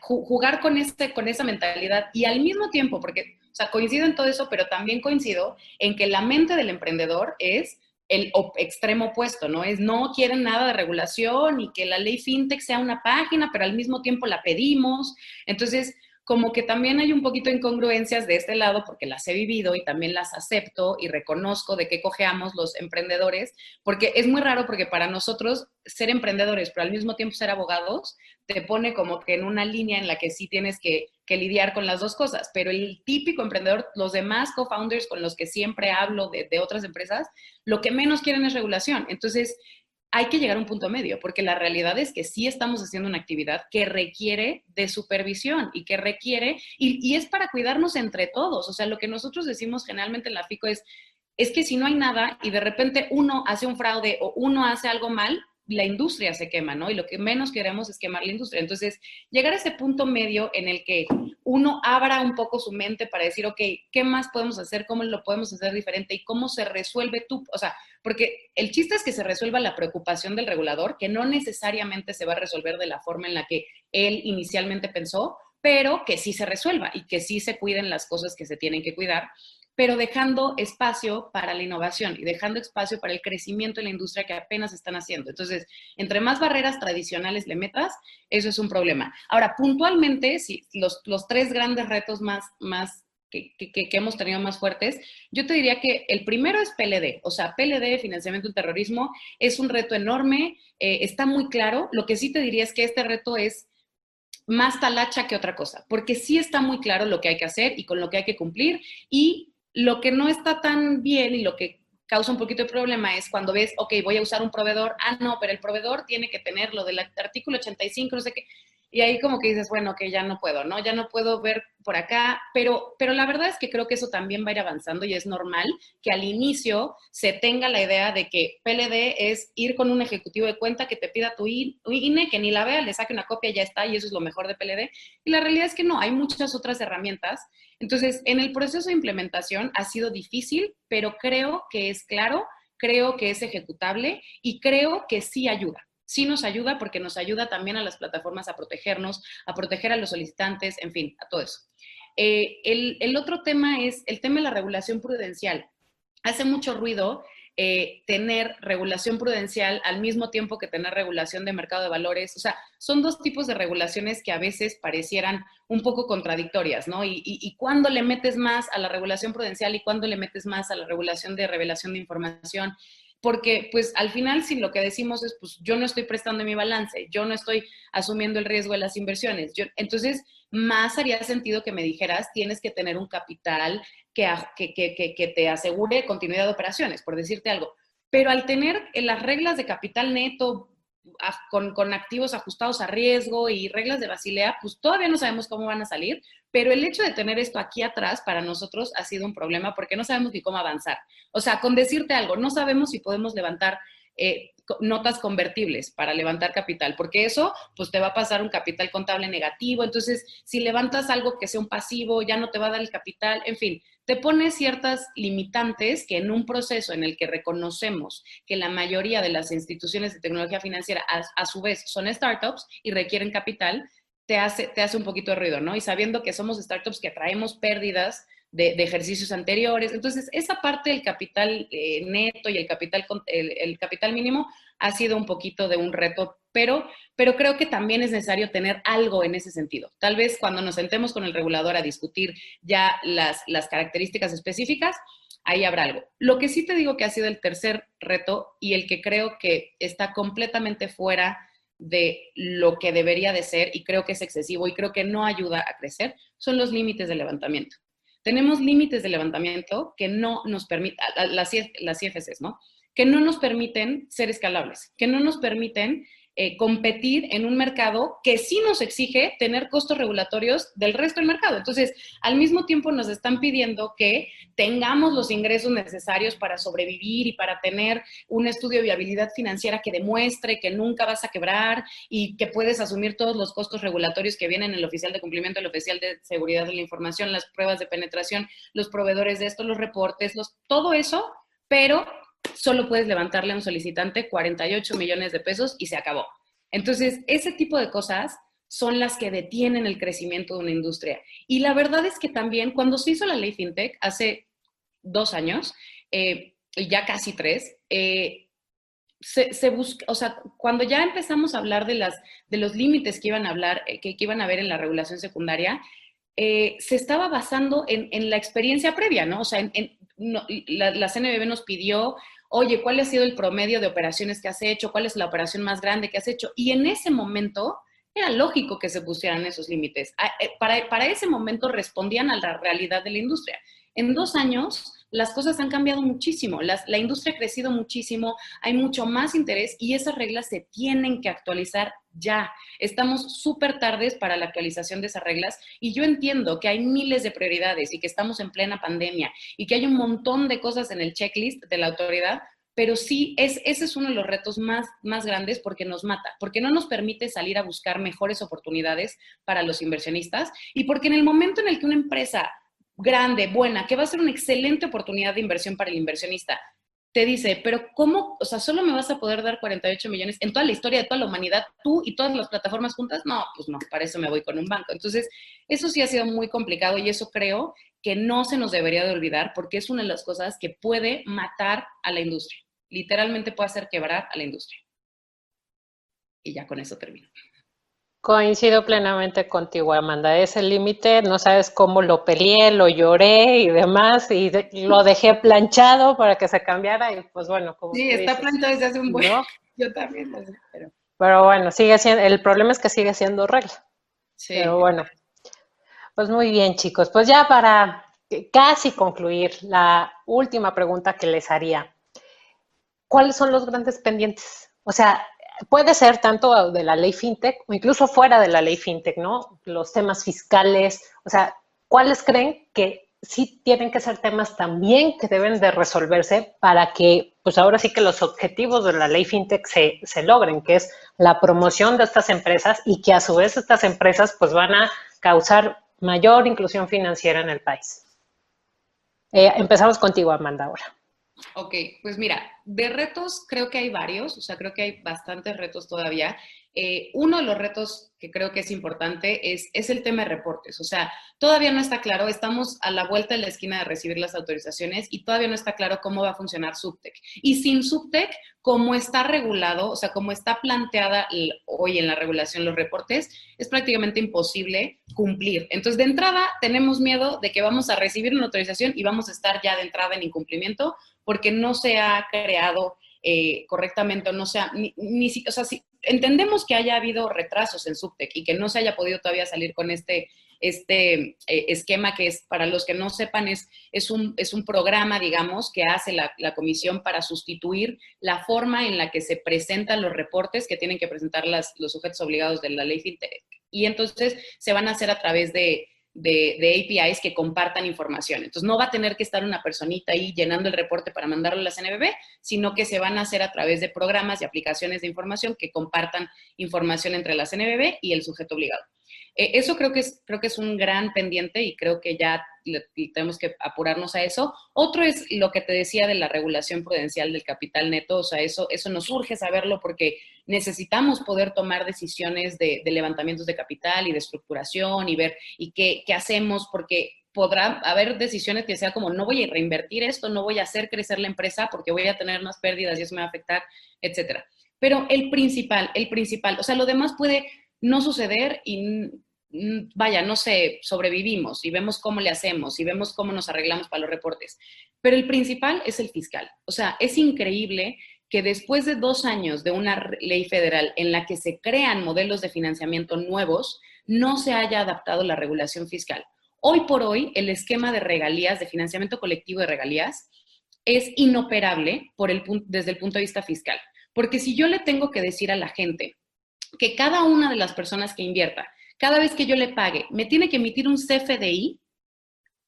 jugar con, este, con esa mentalidad y al mismo tiempo, porque o sea, coincido en todo eso, pero también coincido en que la mente del emprendedor es el extremo opuesto, ¿no? Es no quieren nada de regulación y que la ley fintech sea una página, pero al mismo tiempo la pedimos. Entonces, como que también hay un poquito de incongruencias de este lado porque las he vivido y también las acepto y reconozco de qué cojeamos los emprendedores, porque es muy raro porque para nosotros ser emprendedores, pero al mismo tiempo ser abogados, te pone como que en una línea en la que sí tienes que, lidiar con las dos cosas, pero el típico emprendedor, los demás co-founders con los que siempre hablo de, de otras empresas, lo que menos quieren es regulación. Entonces, hay que llegar a un punto medio, porque la realidad es que sí estamos haciendo una actividad que requiere de supervisión y que requiere, y, es para cuidarnos entre todos. O sea, lo que nosotros decimos generalmente en la FICO es, es que si no hay nada y de repente uno hace un fraude o uno hace algo mal, la industria se quema, ¿no? Y lo que menos queremos es quemar la industria. Entonces, llegar a ese punto medio en el que uno abra un poco su mente para decir, ok, ¿qué más podemos hacer? ¿Cómo lo podemos hacer diferente? ¿Y cómo se resuelve tú? O sea, porque el chiste es que se resuelva la preocupación del regulador, que no necesariamente se va a resolver de la forma en la que él inicialmente pensó, pero que sí se resuelva y que sí se cuiden las cosas que se tienen que cuidar pero dejando espacio para la innovación y dejando espacio para el crecimiento de la industria que apenas están haciendo. Entonces, entre más barreras tradicionales le metas, eso es un problema. Ahora, puntualmente, si los, tres grandes retos más, más que, hemos tenido más fuertes, yo te diría que el primero es PLD, o sea, PLD, financiamiento del terrorismo, es un reto enorme, eh, está muy claro. Lo que sí te diría es que este reto es más talacha que otra cosa, porque sí está muy claro lo que hay que hacer y con lo que hay que cumplir y lo que no está tan bien y lo que causa un poquito de problema es cuando ves, ok, voy a usar un proveedor, ah, no, pero el proveedor tiene que tener lo del artículo 85, no sé qué, y ahí como que dices, bueno, que ya no puedo, ¿no? Ya no puedo ver por acá, pero, pero la verdad es que creo que eso también va a ir avanzando y es normal que al inicio se tenga la idea de que PLD es ir con un ejecutivo de cuenta que te pida tu INE, que ni la vea, le saque una copia ya está, y eso es lo mejor de PLD. Y la realidad es que no, hay muchas otras herramientas. Entonces, en el proceso de implementación ha sido difícil, pero creo que es claro, creo que es ejecutable y creo que sí ayuda sí nos ayuda porque nos ayuda también a las plataformas a protegernos, a proteger a los solicitantes, en fin, a todo eso. Eh, el, otro tema es el tema de la regulación prudencial. Hace mucho ruido eh, tener regulación prudencial al mismo tiempo que tener regulación de mercado de valores. O sea, son dos tipos de regulaciones que a veces parecieran un poco contradictorias, ¿no? Y, y, y cuándo le metes más a la regulación prudencial y cuándo le metes más a la regulación de revelación de información porque pues al final si lo que decimos es, pues yo no estoy prestando mi balance, yo no estoy asumiendo el riesgo de las inversiones. Yo, entonces, más haría sentido que me dijeras, tienes que tener un capital que, que, que, que te asegure continuidad de operaciones, por decirte algo. Pero al tener las reglas de capital neto con, con, activos ajustados a riesgo y reglas de Basilea, pues todavía no sabemos cómo van a salir, pero el hecho de tener esto aquí atrás para nosotros ha sido un problema porque no sabemos ni cómo avanzar. O sea, con decirte algo, no sabemos si podemos levantar eh, notas convertibles para levantar capital, porque eso pues te va a pasar un capital contable negativo, entonces si levantas algo que sea un pasivo, ya no te va a dar el capital, en fin, te pone ciertas limitantes que en un proceso en el que reconocemos que la mayoría de las instituciones de tecnología financiera a, su vez son startups y requieren capital, te hace, te hace un poquito de ruido, ¿no? Y sabiendo que somos startups que traemos pérdidas de, ejercicios anteriores. Entonces, esa parte del capital eh, neto y el capital, el, capital mínimo ha sido un poquito de un reto, pero, pero creo que también es necesario tener algo en ese sentido. Tal vez cuando nos sentemos con el regulador a discutir ya las, las características específicas, ahí habrá algo. Lo que sí te digo que ha sido el tercer reto y el que creo que está completamente fuera de lo que debería de ser y creo que es excesivo y creo que no ayuda a crecer, son los límites de levantamiento tenemos límites de levantamiento que no nos permiten, las, las CFCs, ¿no? Que no nos permiten ser escalables, que no nos permiten eh, competir en un mercado que sí nos exige tener costos regulatorios del resto del mercado. Entonces, al mismo tiempo nos están pidiendo que tengamos los ingresos necesarios para sobrevivir y para tener un estudio de viabilidad financiera que demuestre que nunca vas a quebrar y que puedes asumir todos los costos regulatorios que vienen en el oficial de cumplimiento, el oficial de seguridad de la información, las pruebas de penetración, los proveedores de esto, los reportes, los, todo eso, pero solo puedes levantarle a un solicitante 48 millones de pesos y se acabó. Entonces, ese tipo de cosas son las que detienen el crecimiento de una industria. Y la verdad es que también cuando se hizo la ley FinTech hace dos años, eh, ya casi tres, eh, se, busca, o sea, cuando ya empezamos a hablar de, las, de los límites que iban a hablar, eh, que, iban a haber en la regulación secundaria, se estaba basando en, la experiencia previa, ¿no? O sea, en, la, la, CNBB nos pidió oye, ¿cuál ha sido el promedio de operaciones que has hecho? ¿Cuál es la operación más grande que has hecho? Y en ese momento era lógico que se pusieran esos límites. Ah, eh, para, para ese momento respondían a la realidad de la industria. En dos años las cosas han cambiado muchísimo, la industria ha crecido muchísimo, hay mucho más interés y esas reglas se tienen que actualizar ya. Estamos súper tardes para la actualización de esas reglas y yo entiendo que hay miles de prioridades y que estamos en plena pandemia y que hay un montón de cosas en el checklist de la autoridad, pero sí, es, ese es uno de los retos más, más grandes porque nos mata, porque no nos permite salir a buscar mejores oportunidades para los inversionistas y porque en el momento en el que una empresa grande, buena, que va a ser una excelente oportunidad de inversión para el inversionista, te dice, pero ¿cómo? O sea, solo me vas a poder dar 48 millones en toda la historia de toda la humanidad, tú y todas las plataformas juntas. No, pues no, para eso me voy con un banco. Entonces, eso sí ha sido muy complicado y eso creo que no se nos debería de olvidar porque es una de las cosas que puede matar a la industria. Literalmente puede hacer quebrar a la industria. Y ya con eso termino. Coincido plenamente contigo, Amanda. Ese límite, no sabes cómo lo peleé, lo lloré y demás, y lo dejé planchado para que se cambiara. Y pues bueno, como. Sí, está planchado desde hace un buen. Yo también lo sé, pero. Pero bueno, sigue siendo, el problema es que sigue siendo regla. Sí. Pero bueno, pues muy bien, chicos. Pues ya para casi concluir, la última pregunta que les haría. ¿Cuáles son los grandes pendientes? O sea, puede ser tanto de la ley fintech o incluso fuera de la ley fintech, ¿no? Los temas fiscales, o sea, ¿cuáles creen que sí tienen que ser temas también que deben de resolverse para que, pues ahora sí que los objetivos de la ley fintech se, se logren, que es la promoción de estas empresas y que a su vez estas empresas pues van a causar mayor inclusión financiera en el país. Eh, empezamos contigo, Amanda, ahora. Ok, pues mira, de retos creo que hay varios, o sea, creo que hay bastantes retos todavía. Eh, uno de los retos que creo que es importante es, es el tema de reportes. O sea, todavía no está claro, estamos a la vuelta de la esquina de recibir las autorizaciones y todavía no está claro cómo va a funcionar Subtec. Y sin Subtec, como está regulado, o sea, como está planteada hoy en la regulación los reportes, es prácticamente imposible cumplir. Entonces, de entrada, tenemos miedo de que vamos a recibir una autorización y vamos a estar ya de entrada en incumplimiento porque no se ha creado eh, correctamente o no sea, ni, ni, o sea, si entendemos que haya habido retrasos en Subtec y que no se haya podido todavía salir con este, este eh, esquema que es, para los que no sepan, es, es, un, es un programa, digamos, que hace la, la, comisión para sustituir la forma en la que se presentan los reportes que tienen que presentar las, los sujetos obligados de la ley FinTech. Y entonces se van a hacer a través de, de, APIs que compartan información. Entonces, no va a tener que estar una personita ahí llenando el reporte para mandarlo a la CNBB, sino que se van a hacer a través de programas y aplicaciones de información que compartan información entre la CNBB y el sujeto obligado. Eh, eso creo que, es, creo que es un gran pendiente y creo que ya tenemos que apurarnos a eso. Otro es lo que te decía de la regulación prudencial del capital neto, o sea, eso, eso nos urge saberlo porque necesitamos poder tomar decisiones de, levantamientos de capital y de estructuración y ver y qué, qué hacemos, porque podrá haber decisiones que sea como no voy a reinvertir esto, no voy a hacer crecer la empresa porque voy a tener más pérdidas y eso me va a afectar, etcétera. Pero el principal, el principal, o sea, lo demás puede no suceder y vaya, no sé, sobrevivimos y vemos cómo le hacemos y vemos cómo nos arreglamos para los reportes. Pero el principal es el fiscal. O sea, es increíble que después de dos años de una ley federal en la que se crean modelos de financiamiento nuevos, no se haya adaptado la regulación fiscal. Hoy por hoy, el esquema de regalías, de financiamiento colectivo de regalías, es inoperable por el, desde el punto de vista fiscal. Porque si yo le tengo que decir a la gente que cada una de las personas que invierta cada vez que yo le pague, me tiene que emitir un CFDI,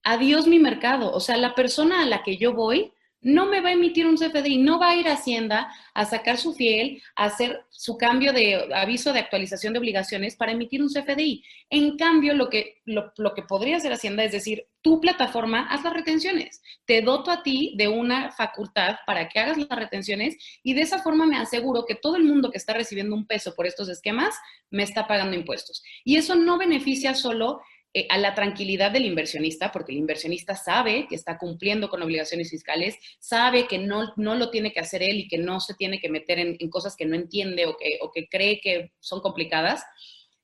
adiós mi mercado. O sea, la persona a la que yo voy no me va a emitir un CFDI, no va a ir a Hacienda a sacar su fiel, a hacer su cambio de aviso de actualización de obligaciones para emitir un CFDI. En cambio, lo que, lo, que podría hacer Hacienda es decir, tu plataforma haz las retenciones, te doto a ti de una facultad para que hagas las retenciones y de esa forma me aseguro que todo el mundo que está recibiendo un peso por estos esquemas me está pagando impuestos. Y eso no beneficia solo eh, a la tranquilidad del inversionista, porque el inversionista sabe que está cumpliendo con obligaciones fiscales, sabe que no, no lo tiene que hacer él y que no se tiene que meter en, cosas que no entiende o que, o que cree que son complicadas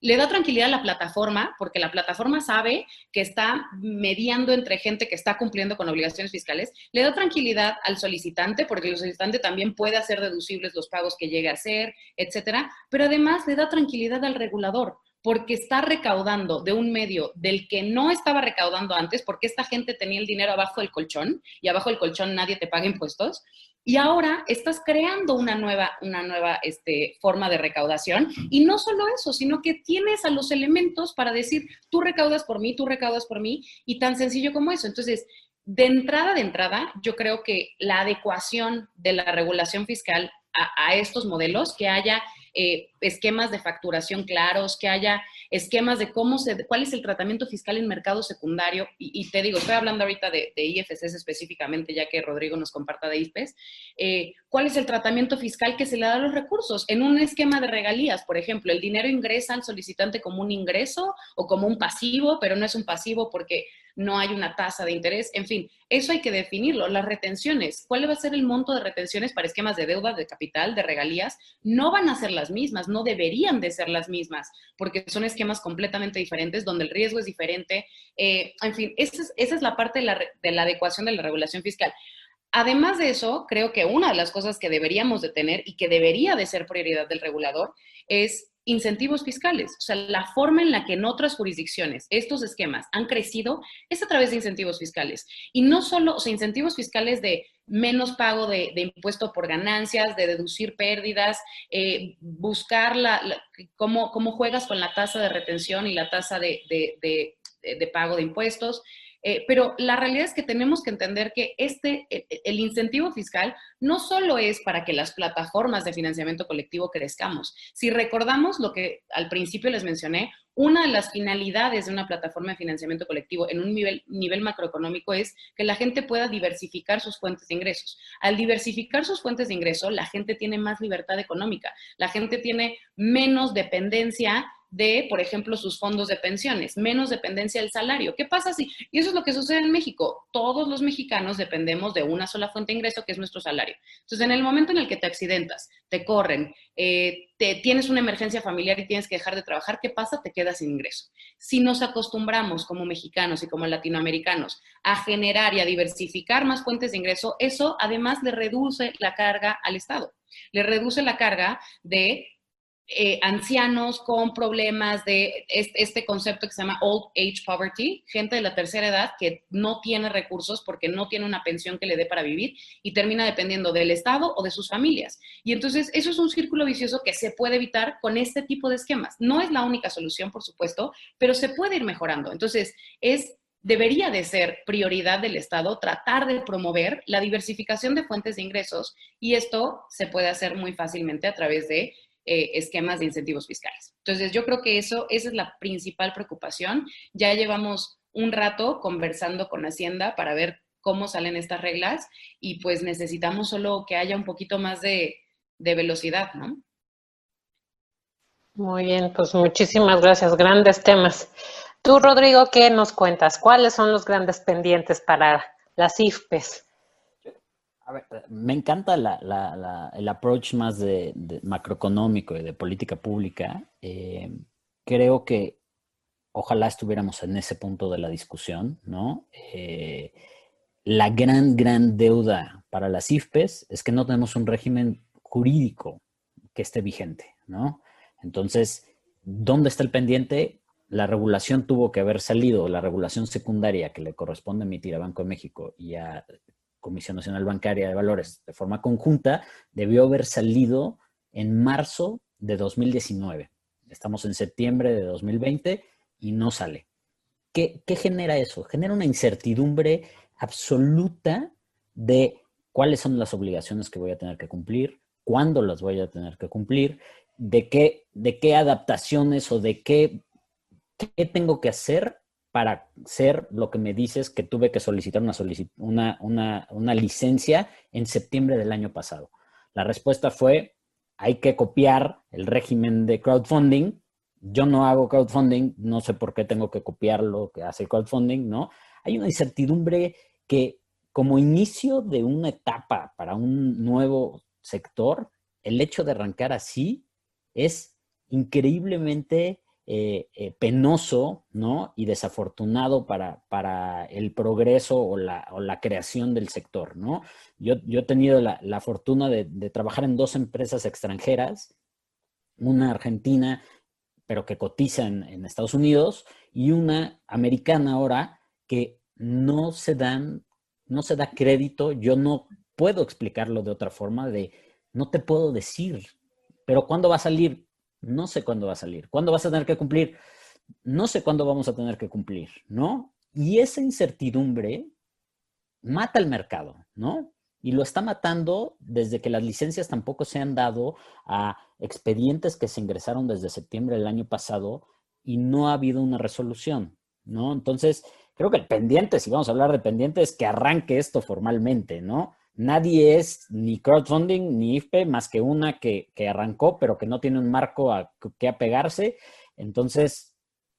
le da tranquilidad a la plataforma, porque la plataforma sabe que está mediando entre gente que está cumpliendo con obligaciones fiscales, le da tranquilidad al solicitante, porque el solicitante también puede hacer deducibles los pagos que llegue a hacer, etcétera, pero además le da tranquilidad al regulador, porque está recaudando de un medio del que no estaba recaudando antes, porque esta gente tenía el dinero abajo del colchón y abajo del colchón nadie te paga impuestos. Y ahora estás creando una nueva, una nueva este, forma de recaudación. Y no solo eso, sino que tienes a los elementos para decir, tú recaudas por mí, tú recaudas por mí, y tan sencillo como eso. Entonces, de entrada, de entrada, yo creo que la adecuación de la regulación fiscal a, a estos modelos, que haya eh, esquemas de facturación claros, que haya esquemas de cómo se, cuál es el tratamiento fiscal en mercado secundario. Y, te digo, estoy hablando ahorita de, de, IFCs específicamente, ya que Rodrigo nos comparta de IFES. Eh, ¿Cuál es el tratamiento fiscal que se le da a los recursos? En un esquema de regalías, por ejemplo, el dinero ingresa al solicitante como un ingreso o como un pasivo, pero no es un pasivo porque no hay una tasa de interés, en fin, eso hay que definirlo. Las retenciones, ¿cuál va a ser el monto de retenciones para esquemas de deuda, de capital, de regalías? No van a ser las mismas, no deberían de ser las mismas, porque son esquemas completamente diferentes, donde el riesgo es diferente. Eh, en fin, esa es, la parte de la, de la adecuación de la regulación fiscal. Además de eso, creo que una de las cosas que deberíamos de tener y que debería de ser prioridad del regulador es incentivos fiscales. O sea, la forma en la que en otras jurisdicciones estos esquemas han crecido es a través de incentivos fiscales. Y no solo, o sea, incentivos fiscales de menos pago de, impuesto por ganancias, de deducir pérdidas, eh, buscar la, cómo, cómo, juegas con la tasa de retención y la tasa de, de pago de impuestos. Eh, pero la realidad es que tenemos que entender que este, e, e, el incentivo fiscal no solo es para que las plataformas de financiamiento colectivo crezcamos. Si recordamos lo que al principio les mencioné, una de las finalidades de una plataforma de financiamiento colectivo en un nivel, nivel, macroeconómico es que la gente pueda diversificar sus fuentes de ingresos. Al diversificar sus fuentes de ingreso, la gente tiene más libertad económica, la gente tiene menos dependencia de, por ejemplo, sus fondos de pensiones, menos dependencia del salario. ¿Qué pasa si? Y eso es lo que sucede en México. Todos los mexicanos dependemos de una sola fuente de ingreso, que es nuestro salario. Entonces, en el momento en el que te accidentas, te corren, eh, te, tienes una emergencia familiar y tienes que dejar de trabajar, ¿qué pasa? Te quedas sin ingreso. Si nos acostumbramos como mexicanos y como latinoamericanos a generar y a diversificar más fuentes de ingreso, eso además le reduce la carga al Estado. Le reduce la carga de eh, ancianos con problemas de este, concepto que se llama Old Age Poverty, gente de la tercera edad que no tiene recursos porque no tiene una pensión que le dé para vivir y termina dependiendo del Estado o de sus familias. Y entonces eso es un círculo vicioso que se puede evitar con este tipo de esquemas. No es la única solución, por supuesto, pero se puede ir mejorando. Entonces, es debería de ser prioridad del Estado tratar de promover la diversificación de fuentes de ingresos y esto se puede hacer muy fácilmente a través de eh, esquemas de incentivos fiscales. Entonces, yo creo que eso, esa es la principal preocupación. Ya llevamos un rato conversando con Hacienda para ver cómo salen estas reglas y pues necesitamos solo que haya un poquito más de, de velocidad, ¿no? Muy bien, pues muchísimas gracias. Grandes temas. Tú, Rodrigo, ¿qué nos cuentas? ¿Cuáles son los grandes pendientes para las IFPES? A ver, me encanta el approach más de, macroeconómico y de política pública. Eh, creo que ojalá estuviéramos en ese punto de la discusión, ¿no? Eh, la gran, gran deuda para las IFPES es que no tenemos un régimen jurídico que esté vigente, ¿no? Entonces, ¿dónde está el pendiente? La regulación tuvo que haber salido, la regulación secundaria que le corresponde emitir a Banco de México y a Comisión Nacional Bancaria de Valores de forma conjunta, debió haber salido en marzo de 2019. Estamos en septiembre de 2020 y no sale. ¿Qué, genera eso? Genera una incertidumbre absoluta de cuáles son las obligaciones que voy a tener que cumplir, cuándo las voy a tener que cumplir, de qué, de qué adaptaciones o de qué, qué tengo que hacer para ser lo que me dices que tuve que solicitar una, una, licencia en septiembre del año pasado? La respuesta fue, hay que copiar el régimen de crowdfunding. Yo no hago crowdfunding, no sé por qué tengo que copiar lo que hace crowdfunding, ¿no? Hay una incertidumbre que como inicio de una etapa para un nuevo sector, el hecho de arrancar así es increíblemente eh, eh, penoso ¿no? y desafortunado para, para el progreso o la, la, creación del sector. ¿no? Yo, yo he tenido la, la fortuna de, trabajar en dos empresas extranjeras, una argentina, pero que cotiza en, en Estados Unidos, y una americana ahora que no se dan, no se da crédito, yo no puedo explicarlo de otra forma, de no te puedo decir, pero ¿cuándo va a salir? No sé cuándo va a salir. ¿Cuándo vas a tener que cumplir? No sé cuándo vamos a tener que cumplir, ¿no? Y esa incertidumbre mata el mercado, ¿no? Y lo está matando desde que las licencias tampoco se han dado a expedientes que se ingresaron desde septiembre del año pasado y no ha habido una resolución, ¿no? Entonces, creo que el pendiente, si vamos a hablar de pendiente, es que arranque esto formalmente, ¿no? Nadie es ni crowdfunding ni IFPE más que una que, arrancó, pero que no tiene un marco a que apegarse. Entonces,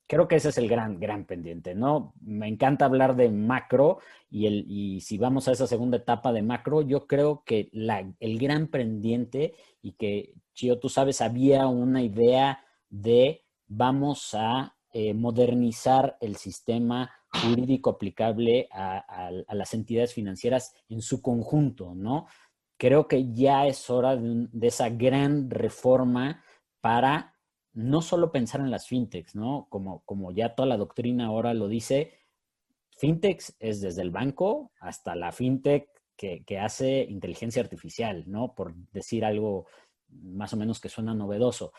creo que ese es el gran, gran pendiente, ¿no? Me encanta hablar de macro y, el, y si vamos a esa segunda etapa de macro, yo creo que la, el gran pendiente y que, Chio, tú sabes, había una idea de vamos a eh, modernizar el sistema jurídico aplicable a, las entidades financieras en su conjunto, ¿no? Creo que ya es hora de, esa gran reforma para no solo pensar en las fintechs, ¿no? Como, como ya toda la doctrina ahora lo dice, fintechs es desde el banco hasta la fintech que, hace inteligencia artificial, ¿no? Por decir algo más o menos que suena novedoso.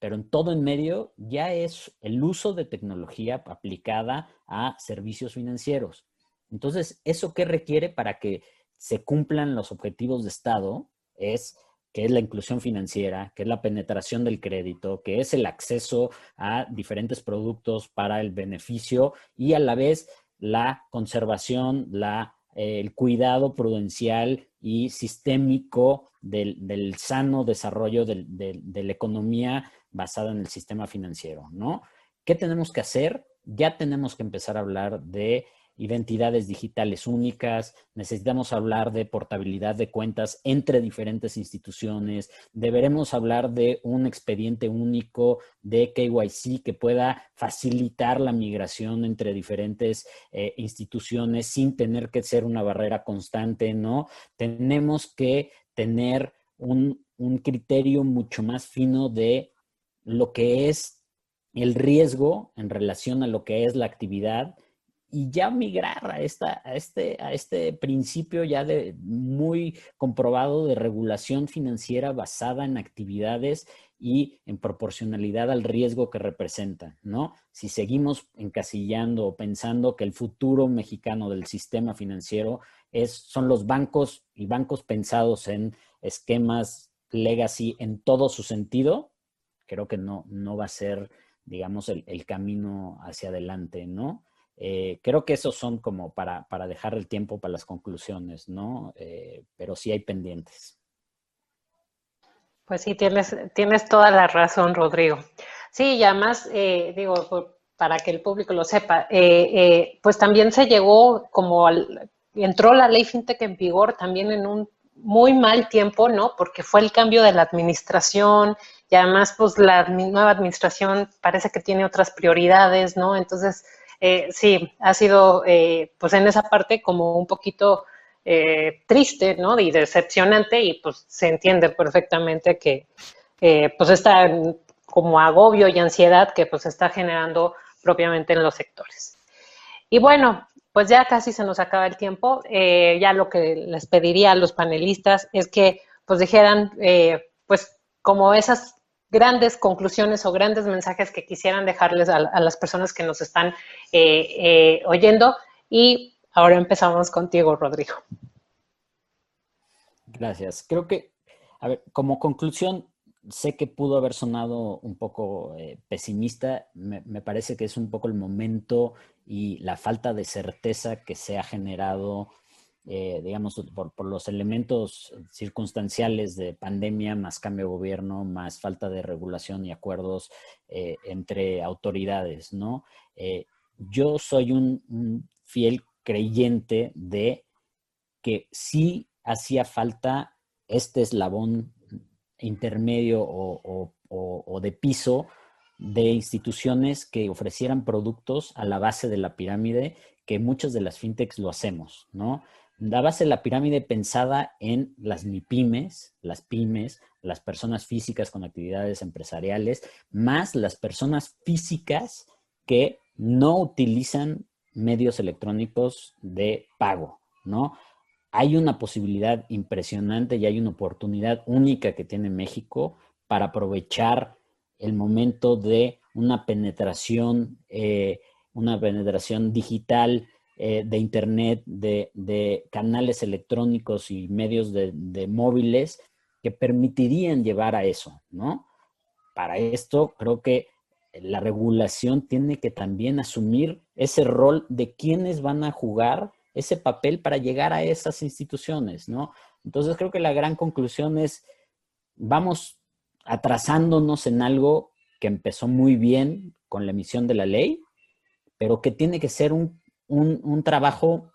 Pero en todo en medio ya es el uso de tecnología aplicada a servicios financieros. Entonces, ¿eso qué requiere para que se cumplan los objetivos de Estado? Es que es la inclusión financiera, que es la penetración del crédito, que es el acceso a diferentes productos para el beneficio y a la vez la conservación, la, eh, el cuidado prudencial y sistémico del, sano desarrollo de la economía basada en el sistema financiero, ¿no? ¿Qué tenemos que hacer? Ya tenemos que empezar a hablar de identidades digitales únicas, necesitamos hablar de portabilidad de cuentas entre diferentes instituciones, deberemos hablar de un expediente único de KYC que pueda facilitar la migración entre diferentes eh, instituciones sin tener que ser una barrera constante, ¿no? Tenemos que tener un, un criterio mucho más fino de lo que es el riesgo en relación a lo que es la actividad y ya migrar a, esta, a, este, a este principio ya de muy comprobado de regulación financiera basada en actividades y en proporcionalidad al riesgo que representa, ¿no? Si seguimos encasillando o pensando que el futuro mexicano del sistema financiero es, son los bancos y bancos pensados en esquemas legacy en todo su sentido, creo que no, no va a ser, digamos, el, el camino hacia adelante, ¿no? Eh, creo que esos son como para, para, dejar el tiempo para las conclusiones, ¿no? Eh, pero sí hay pendientes. Pues sí, tienes, tienes toda la razón, Rodrigo. Sí, y además, eh, digo, para que el público lo sepa, pues también se llegó como al, entró la ley FinTech en vigor también en un muy mal tiempo, ¿no? Porque fue el cambio de la administración y además, pues la nueva administración parece que tiene otras prioridades, ¿no? Entonces, eh, sí, ha sido, eh, pues en esa parte como un poquito eh, triste, ¿no? Y decepcionante y pues se entiende perfectamente que pues está como agobio y ansiedad que pues está generando propiamente en los sectores. Y bueno, pues ya casi se nos acaba el tiempo. ya lo que les pediría a los panelistas es que pues dijeran, pues como esas grandes conclusiones o grandes mensajes que quisieran dejarles a, las personas que nos están eh, eh, oyendo. Y ahora empezamos contigo, Rodrigo. Gracias. Creo que, a ver, como conclusión, sé que pudo haber sonado un poco eh, pesimista. Me, parece que es un poco el momento y la falta de certeza que se ha generado eh, digamos, por, los elementos circunstanciales de pandemia, más cambio de gobierno, más falta de regulación y acuerdos eh, entre autoridades, ¿no? Yo soy un, fiel creyente de que sí hacía falta este eslabón intermedio o, de piso de instituciones que ofrecieran productos a la base de la pirámide, que muchas de las fintechs lo hacemos, ¿no? la base de la pirámide pensada en las MIPIMES, las pymes, las personas físicas con actividades empresariales, más las personas físicas que no utilizan medios electrónicos de pago, ¿no? Hay una posibilidad impresionante y hay una oportunidad única que tiene México para aprovechar el momento de una penetración, eh, una penetración digital eh, de Internet, de, canales electrónicos y medios de, móviles que permitirían llevar a eso, ¿no? Para esto creo que la regulación tiene que también asumir ese rol de quienes van a jugar ese papel para llegar a esas instituciones, ¿no? Entonces creo que la gran conclusión es, vamos atrasándonos en algo que empezó muy bien, con la emisión de la ley, pero que tiene que ser un, un trabajo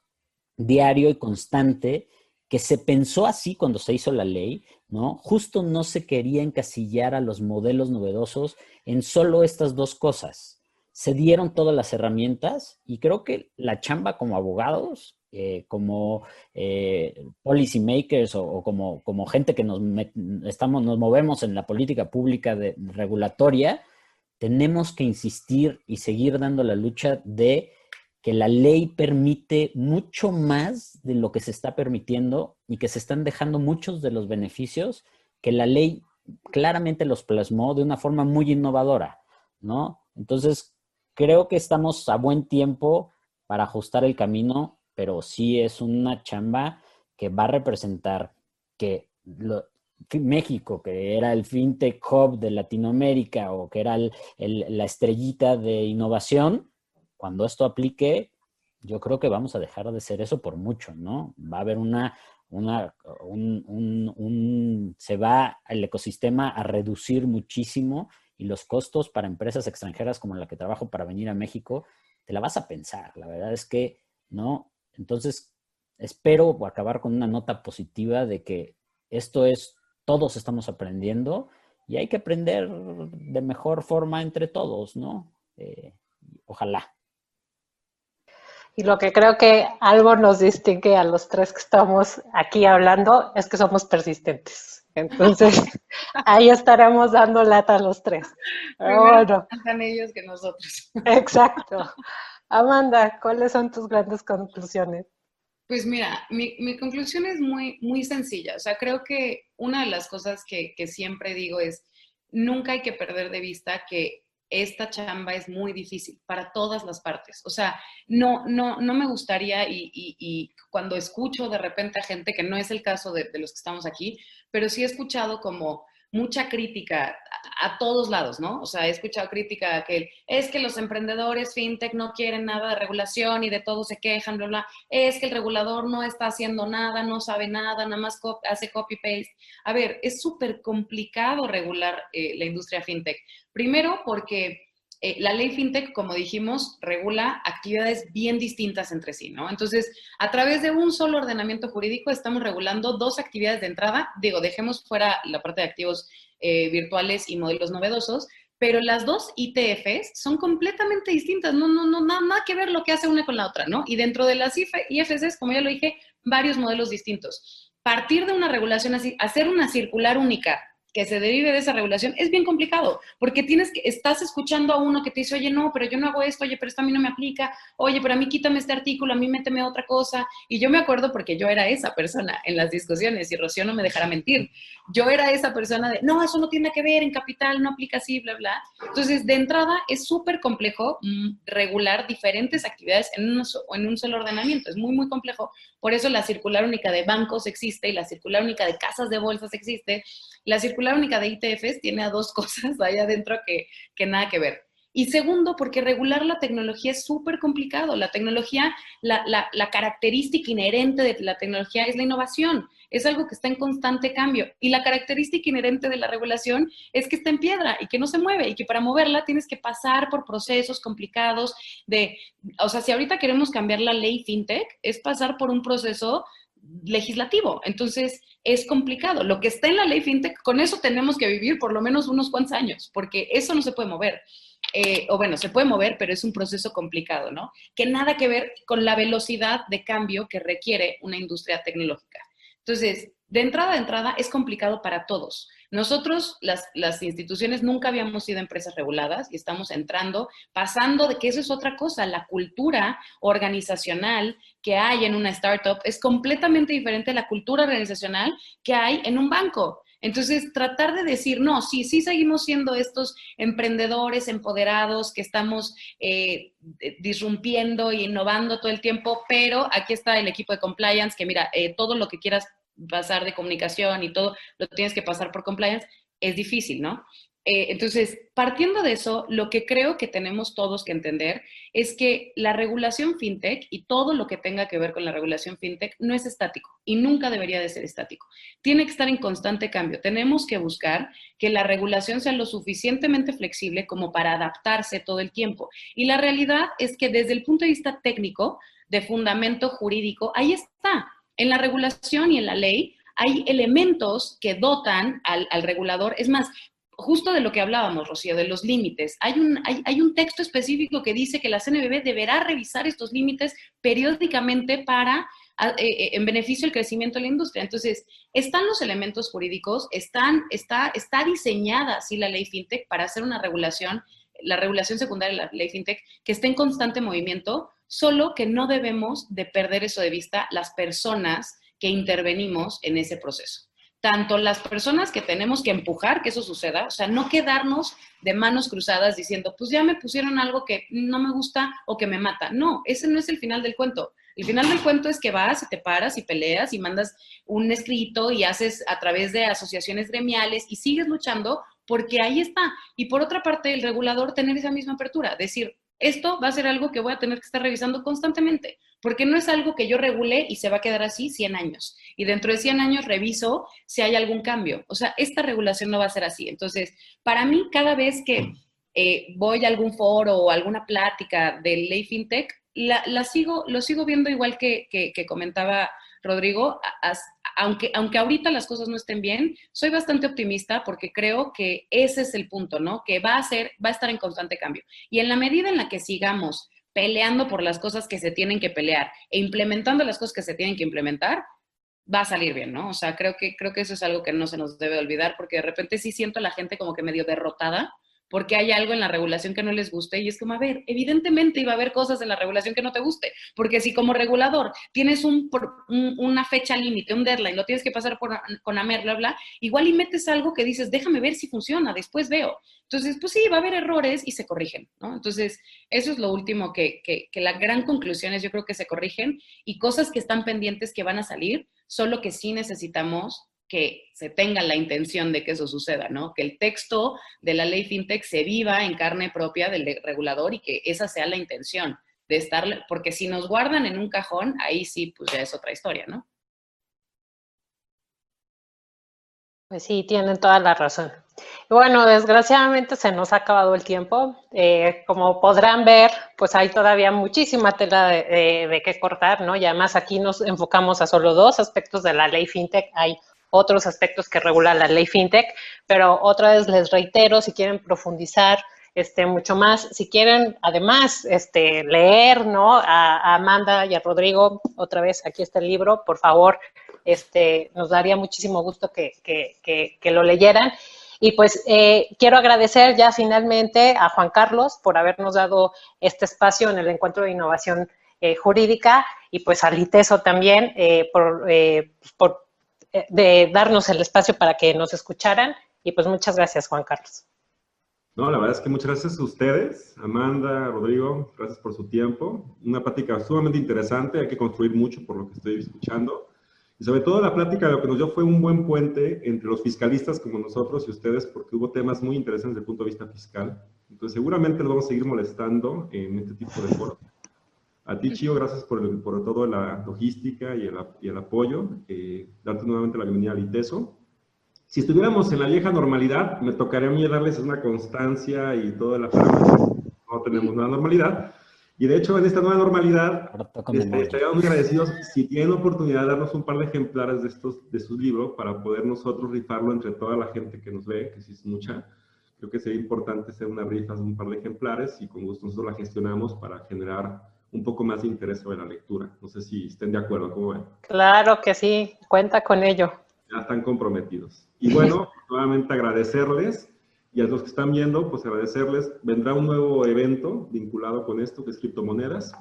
diario y constante que se pensó así cuando se hizo la ley, ¿no? Justo no se quería encasillar a los modelos novedosos en solo estas dos cosas. Se dieron todas las herramientas y creo que la chamba como abogados, eh, como eh, policy makers o, como, como, gente que nos, estamos, nos movemos en la política pública de, regulatoria, tenemos que insistir y seguir dando la lucha de que la ley permite mucho más de lo que se está permitiendo y que se están dejando muchos de los beneficios que la ley claramente los plasmó de una forma muy innovadora, ¿no? Entonces, creo que estamos a buen tiempo para ajustar el camino, pero sí es una chamba que va a representar que México, que era el fintech hub de Latinoamérica o que era la estrellita de innovación, cuando esto aplique, yo creo que vamos a dejar de ser eso por mucho, ¿no? Va a haber una, una un, se va el ecosistema a reducir muchísimo y los costos para empresas extranjeras como la que trabajo para venir a México, te la vas a pensar. La verdad es que, ¿no? Entonces, espero acabar con una nota positiva de que esto es, todos estamos aprendiendo y hay que aprender de mejor forma entre todos, ¿no? Eh, ojalá. Y lo que creo que algo nos distingue a los tres que estamos aquí hablando es que somos persistentes. Entonces, ahí estaremos dando lata a los tres. bueno. ellos que nosotros. Exacto. Amanda, ¿cuáles son tus grandes conclusiones? Pues mira, mi, mi, conclusión es muy, muy sencilla. O sea, creo que una de las cosas que, que siempre digo es, nunca hay que perder de vista que esta chamba es muy difícil para todas las partes. O sea, no, no, no me gustaría y, cuando escucho de repente a gente, que no es el caso de, de los que estamos aquí, pero sí he escuchado como mucha crítica a, todos lados, ¿no? O sea, he escuchado crítica que es que los emprendedores fintech no quieren nada de regulación y de todo se quejan, bla, bla. Es que el regulador no está haciendo nada, no sabe nada, nada más hace copy-paste. A ver, es súper complicado regular eh, la industria fintech. Primero porque eh, la ley FinTech, como dijimos, regula actividades bien distintas entre sí, ¿no? Entonces, a través de un solo ordenamiento jurídico estamos regulando dos actividades de entrada. Digo, dejemos fuera la parte de activos eh, virtuales y modelos novedosos, pero las dos ITFs son completamente distintas, no, no, no, nada, nada que ver lo que hace una con la otra, ¿no? Y dentro de las IFCs, como ya lo dije, varios modelos distintos. Partir de una regulación así, hacer una circular única que se derive de esa regulación es bien complicado, porque tienes que, estás escuchando a uno que te dice, oye, no, pero yo no hago esto, oye, pero esto a mí no me aplica, oye, pero a mí quítame este artículo, a mí méteme otra cosa. Y yo me acuerdo porque yo era esa persona en las discusiones, y Rocío no me dejará mentir. Yo era esa persona de, no, eso no tiene que ver, en capital no aplica así, bla, bla. Entonces, de entrada, es súper complejo mm, regular diferentes actividades en un, en un solo ordenamiento, es muy, muy complejo. Por eso la circular única de bancos existe y la circular única de casas de bolsas existe la circular única de ITFs tiene a dos cosas ahí adentro que, que nada que ver. Y segundo, porque regular la tecnología es súper complicado. La tecnología, la, la, la, característica inherente de la tecnología es la innovación. Es algo que está en constante cambio. Y la característica inherente de la regulación es que está en piedra y que no se mueve y que para moverla tienes que pasar por procesos complicados de, o sea, si ahorita queremos cambiar la ley fintech, es pasar por un proceso legislativo. Entonces, es complicado. Lo que está en la ley fintech, con eso tenemos que vivir por lo menos unos cuantos años, porque eso no se puede mover. Eh, o bueno, se puede mover, pero es un proceso complicado, ¿no? Que nada que ver con la velocidad de cambio que requiere una industria tecnológica. Entonces, de entrada a entrada es complicado para todos. Nosotros, las, las, instituciones, nunca habíamos sido empresas reguladas y estamos entrando, pasando de que eso es otra cosa. La cultura organizacional que hay en una startup es completamente diferente a la cultura organizacional que hay en un banco. Entonces, tratar de decir, no, sí, sí seguimos siendo estos emprendedores empoderados que estamos eh, disrumpiendo e innovando todo el tiempo, pero aquí está el equipo de compliance que mira, eh, todo lo que quieras pasar de comunicación y todo, lo tienes que pasar por compliance, es difícil, ¿no? Eh, entonces, partiendo de eso, lo que creo que tenemos todos que entender es que la regulación fintech y todo lo que tenga que ver con la regulación fintech no es estático y nunca debería de ser estático. Tiene que estar en constante cambio. Tenemos que buscar que la regulación sea lo suficientemente flexible como para adaptarse todo el tiempo. Y la realidad es que desde el punto de vista técnico, de fundamento jurídico, ahí está. En la regulación y en la ley hay elementos que dotan al, regulador. Es más, justo de lo que hablábamos, Rocío, de los límites. Hay un, hay, un texto específico que dice que la CNBB deberá revisar estos límites periódicamente para eh, eh, en beneficio del crecimiento de la industria. Entonces, están los elementos jurídicos, están, está, está diseñada así la ley FinTech para hacer una regulación, la regulación secundaria de la ley FinTech, que esté en constante movimiento, solo que no debemos de perder eso de vista las personas que intervenimos en ese proceso tanto las personas que tenemos que empujar que eso suceda, o sea, no quedarnos de manos cruzadas diciendo, pues ya me pusieron algo que no me gusta o que me mata. No, ese no es el final del cuento. El final del cuento es que vas y te paras y peleas y mandas un escrito y haces a través de asociaciones gremiales y sigues luchando porque ahí está. Y por otra parte, el regulador tener esa misma apertura, decir, esto va a ser algo que voy a tener que estar revisando constantemente, porque no es algo que yo regule y se va a quedar así 100 años. Y dentro de 100 años reviso si hay algún cambio. O sea, esta regulación no va a ser así. Entonces, para mí, cada vez que eh, voy a algún foro o alguna plática de ley fintech, la, sigo, lo sigo viendo igual que, que comentaba Rodrigo, aunque, aunque ahorita las cosas no estén bien, soy bastante optimista porque creo que ese es el punto, ¿no? Que va a ser, va a estar en constante cambio. Y en la medida en la que sigamos peleando por las cosas que se tienen que pelear e implementando las cosas que se tienen que implementar, va a salir bien, ¿no? O sea, creo que, creo que eso es algo que no se nos debe olvidar porque de repente sí siento a la gente como que medio derrotada porque hay algo en la regulación que no les guste y es como, a ver, evidentemente iba a haber cosas en la regulación que no te guste, porque si como regulador tienes un, una fecha límite, un deadline, lo tienes que pasar por, con AMER, bla, bla, igual y metes algo que dices, déjame ver si funciona, después veo. Entonces, pues sí, va a haber errores y se corrigen, ¿no? Entonces, eso es lo último que, que, que la gran conclusión es, yo creo que se corrigen y cosas que están pendientes que van a salir, solo que sí necesitamos que se tenga la intención de que eso suceda, ¿no? Que el texto de la ley FinTech se viva en carne propia del regulador y que esa sea la intención de estar, porque si nos guardan en un cajón, ahí sí, pues ya es otra historia, ¿no? Pues sí, tienen toda la razón. bueno, desgraciadamente se nos ha acabado el tiempo. Eh, como podrán ver, pues hay todavía muchísima tela de, de, qué cortar, ¿no? Y además aquí nos enfocamos a solo dos aspectos de la ley FinTech. Hay otros aspectos que regula la ley FinTech, pero otra vez les reitero, si quieren profundizar este, mucho más, si quieren además este, leer ¿no? a, Amanda y a Rodrigo, otra vez aquí está el libro, por favor, este, nos daría muchísimo gusto que, que, lo leyeran. Y pues eh, quiero agradecer ya finalmente a Juan Carlos por habernos dado este espacio en el encuentro de innovación eh, jurídica y pues a Liteso también eh, por, por de darnos el espacio para que nos escucharan. Y pues muchas gracias, Juan Carlos. No, la verdad es que muchas gracias a ustedes, Amanda, Rodrigo, gracias por su tiempo. Una plática sumamente interesante, hay que construir mucho por lo que estoy escuchando. Y sobre todo la plática lo que nos dio fue un buen puente entre los fiscalistas como nosotros y ustedes, porque hubo temas muy interesantes desde el punto de vista fiscal. Entonces seguramente los vamos a seguir molestando en este tipo de foros. A ti, Chio, gracias por, el, por todo la logística y el, y el apoyo. Eh, darte nuevamente la bienvenida al ITESO. Si estuviéramos en la vieja normalidad, me tocaría a mí darles una constancia y toda la No tenemos nueva normalidad. Y de hecho, en esta nueva normalidad, este, estaríamos muy agradecidos si tienen oportunidad de darnos un par de ejemplares de, estos, de sus libros para poder nosotros rifarlo entre toda la gente que nos ve, que sí es mucha. Creo que sería importante hacer una rifa de un par de ejemplares y con gusto nosotros la gestionamos para generar un poco más de interés sobre la lectura. No sé si estén de acuerdo, ¿cómo ven? Claro que sí, cuenta con ello. Ya están comprometidos. Y bueno, nuevamente agradecerles y a los que están viendo, pues agradecerles. Vendrá un nuevo evento vinculado con esto, que es criptomonedas.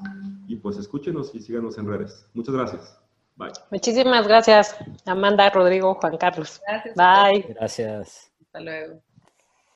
Y pues escúchenos y síganos en redes. Muchas gracias. Bye. Muchísimas gracias, Amanda, Rodrigo, Juan Carlos. Gracias. Bye. Gracias. Hasta luego.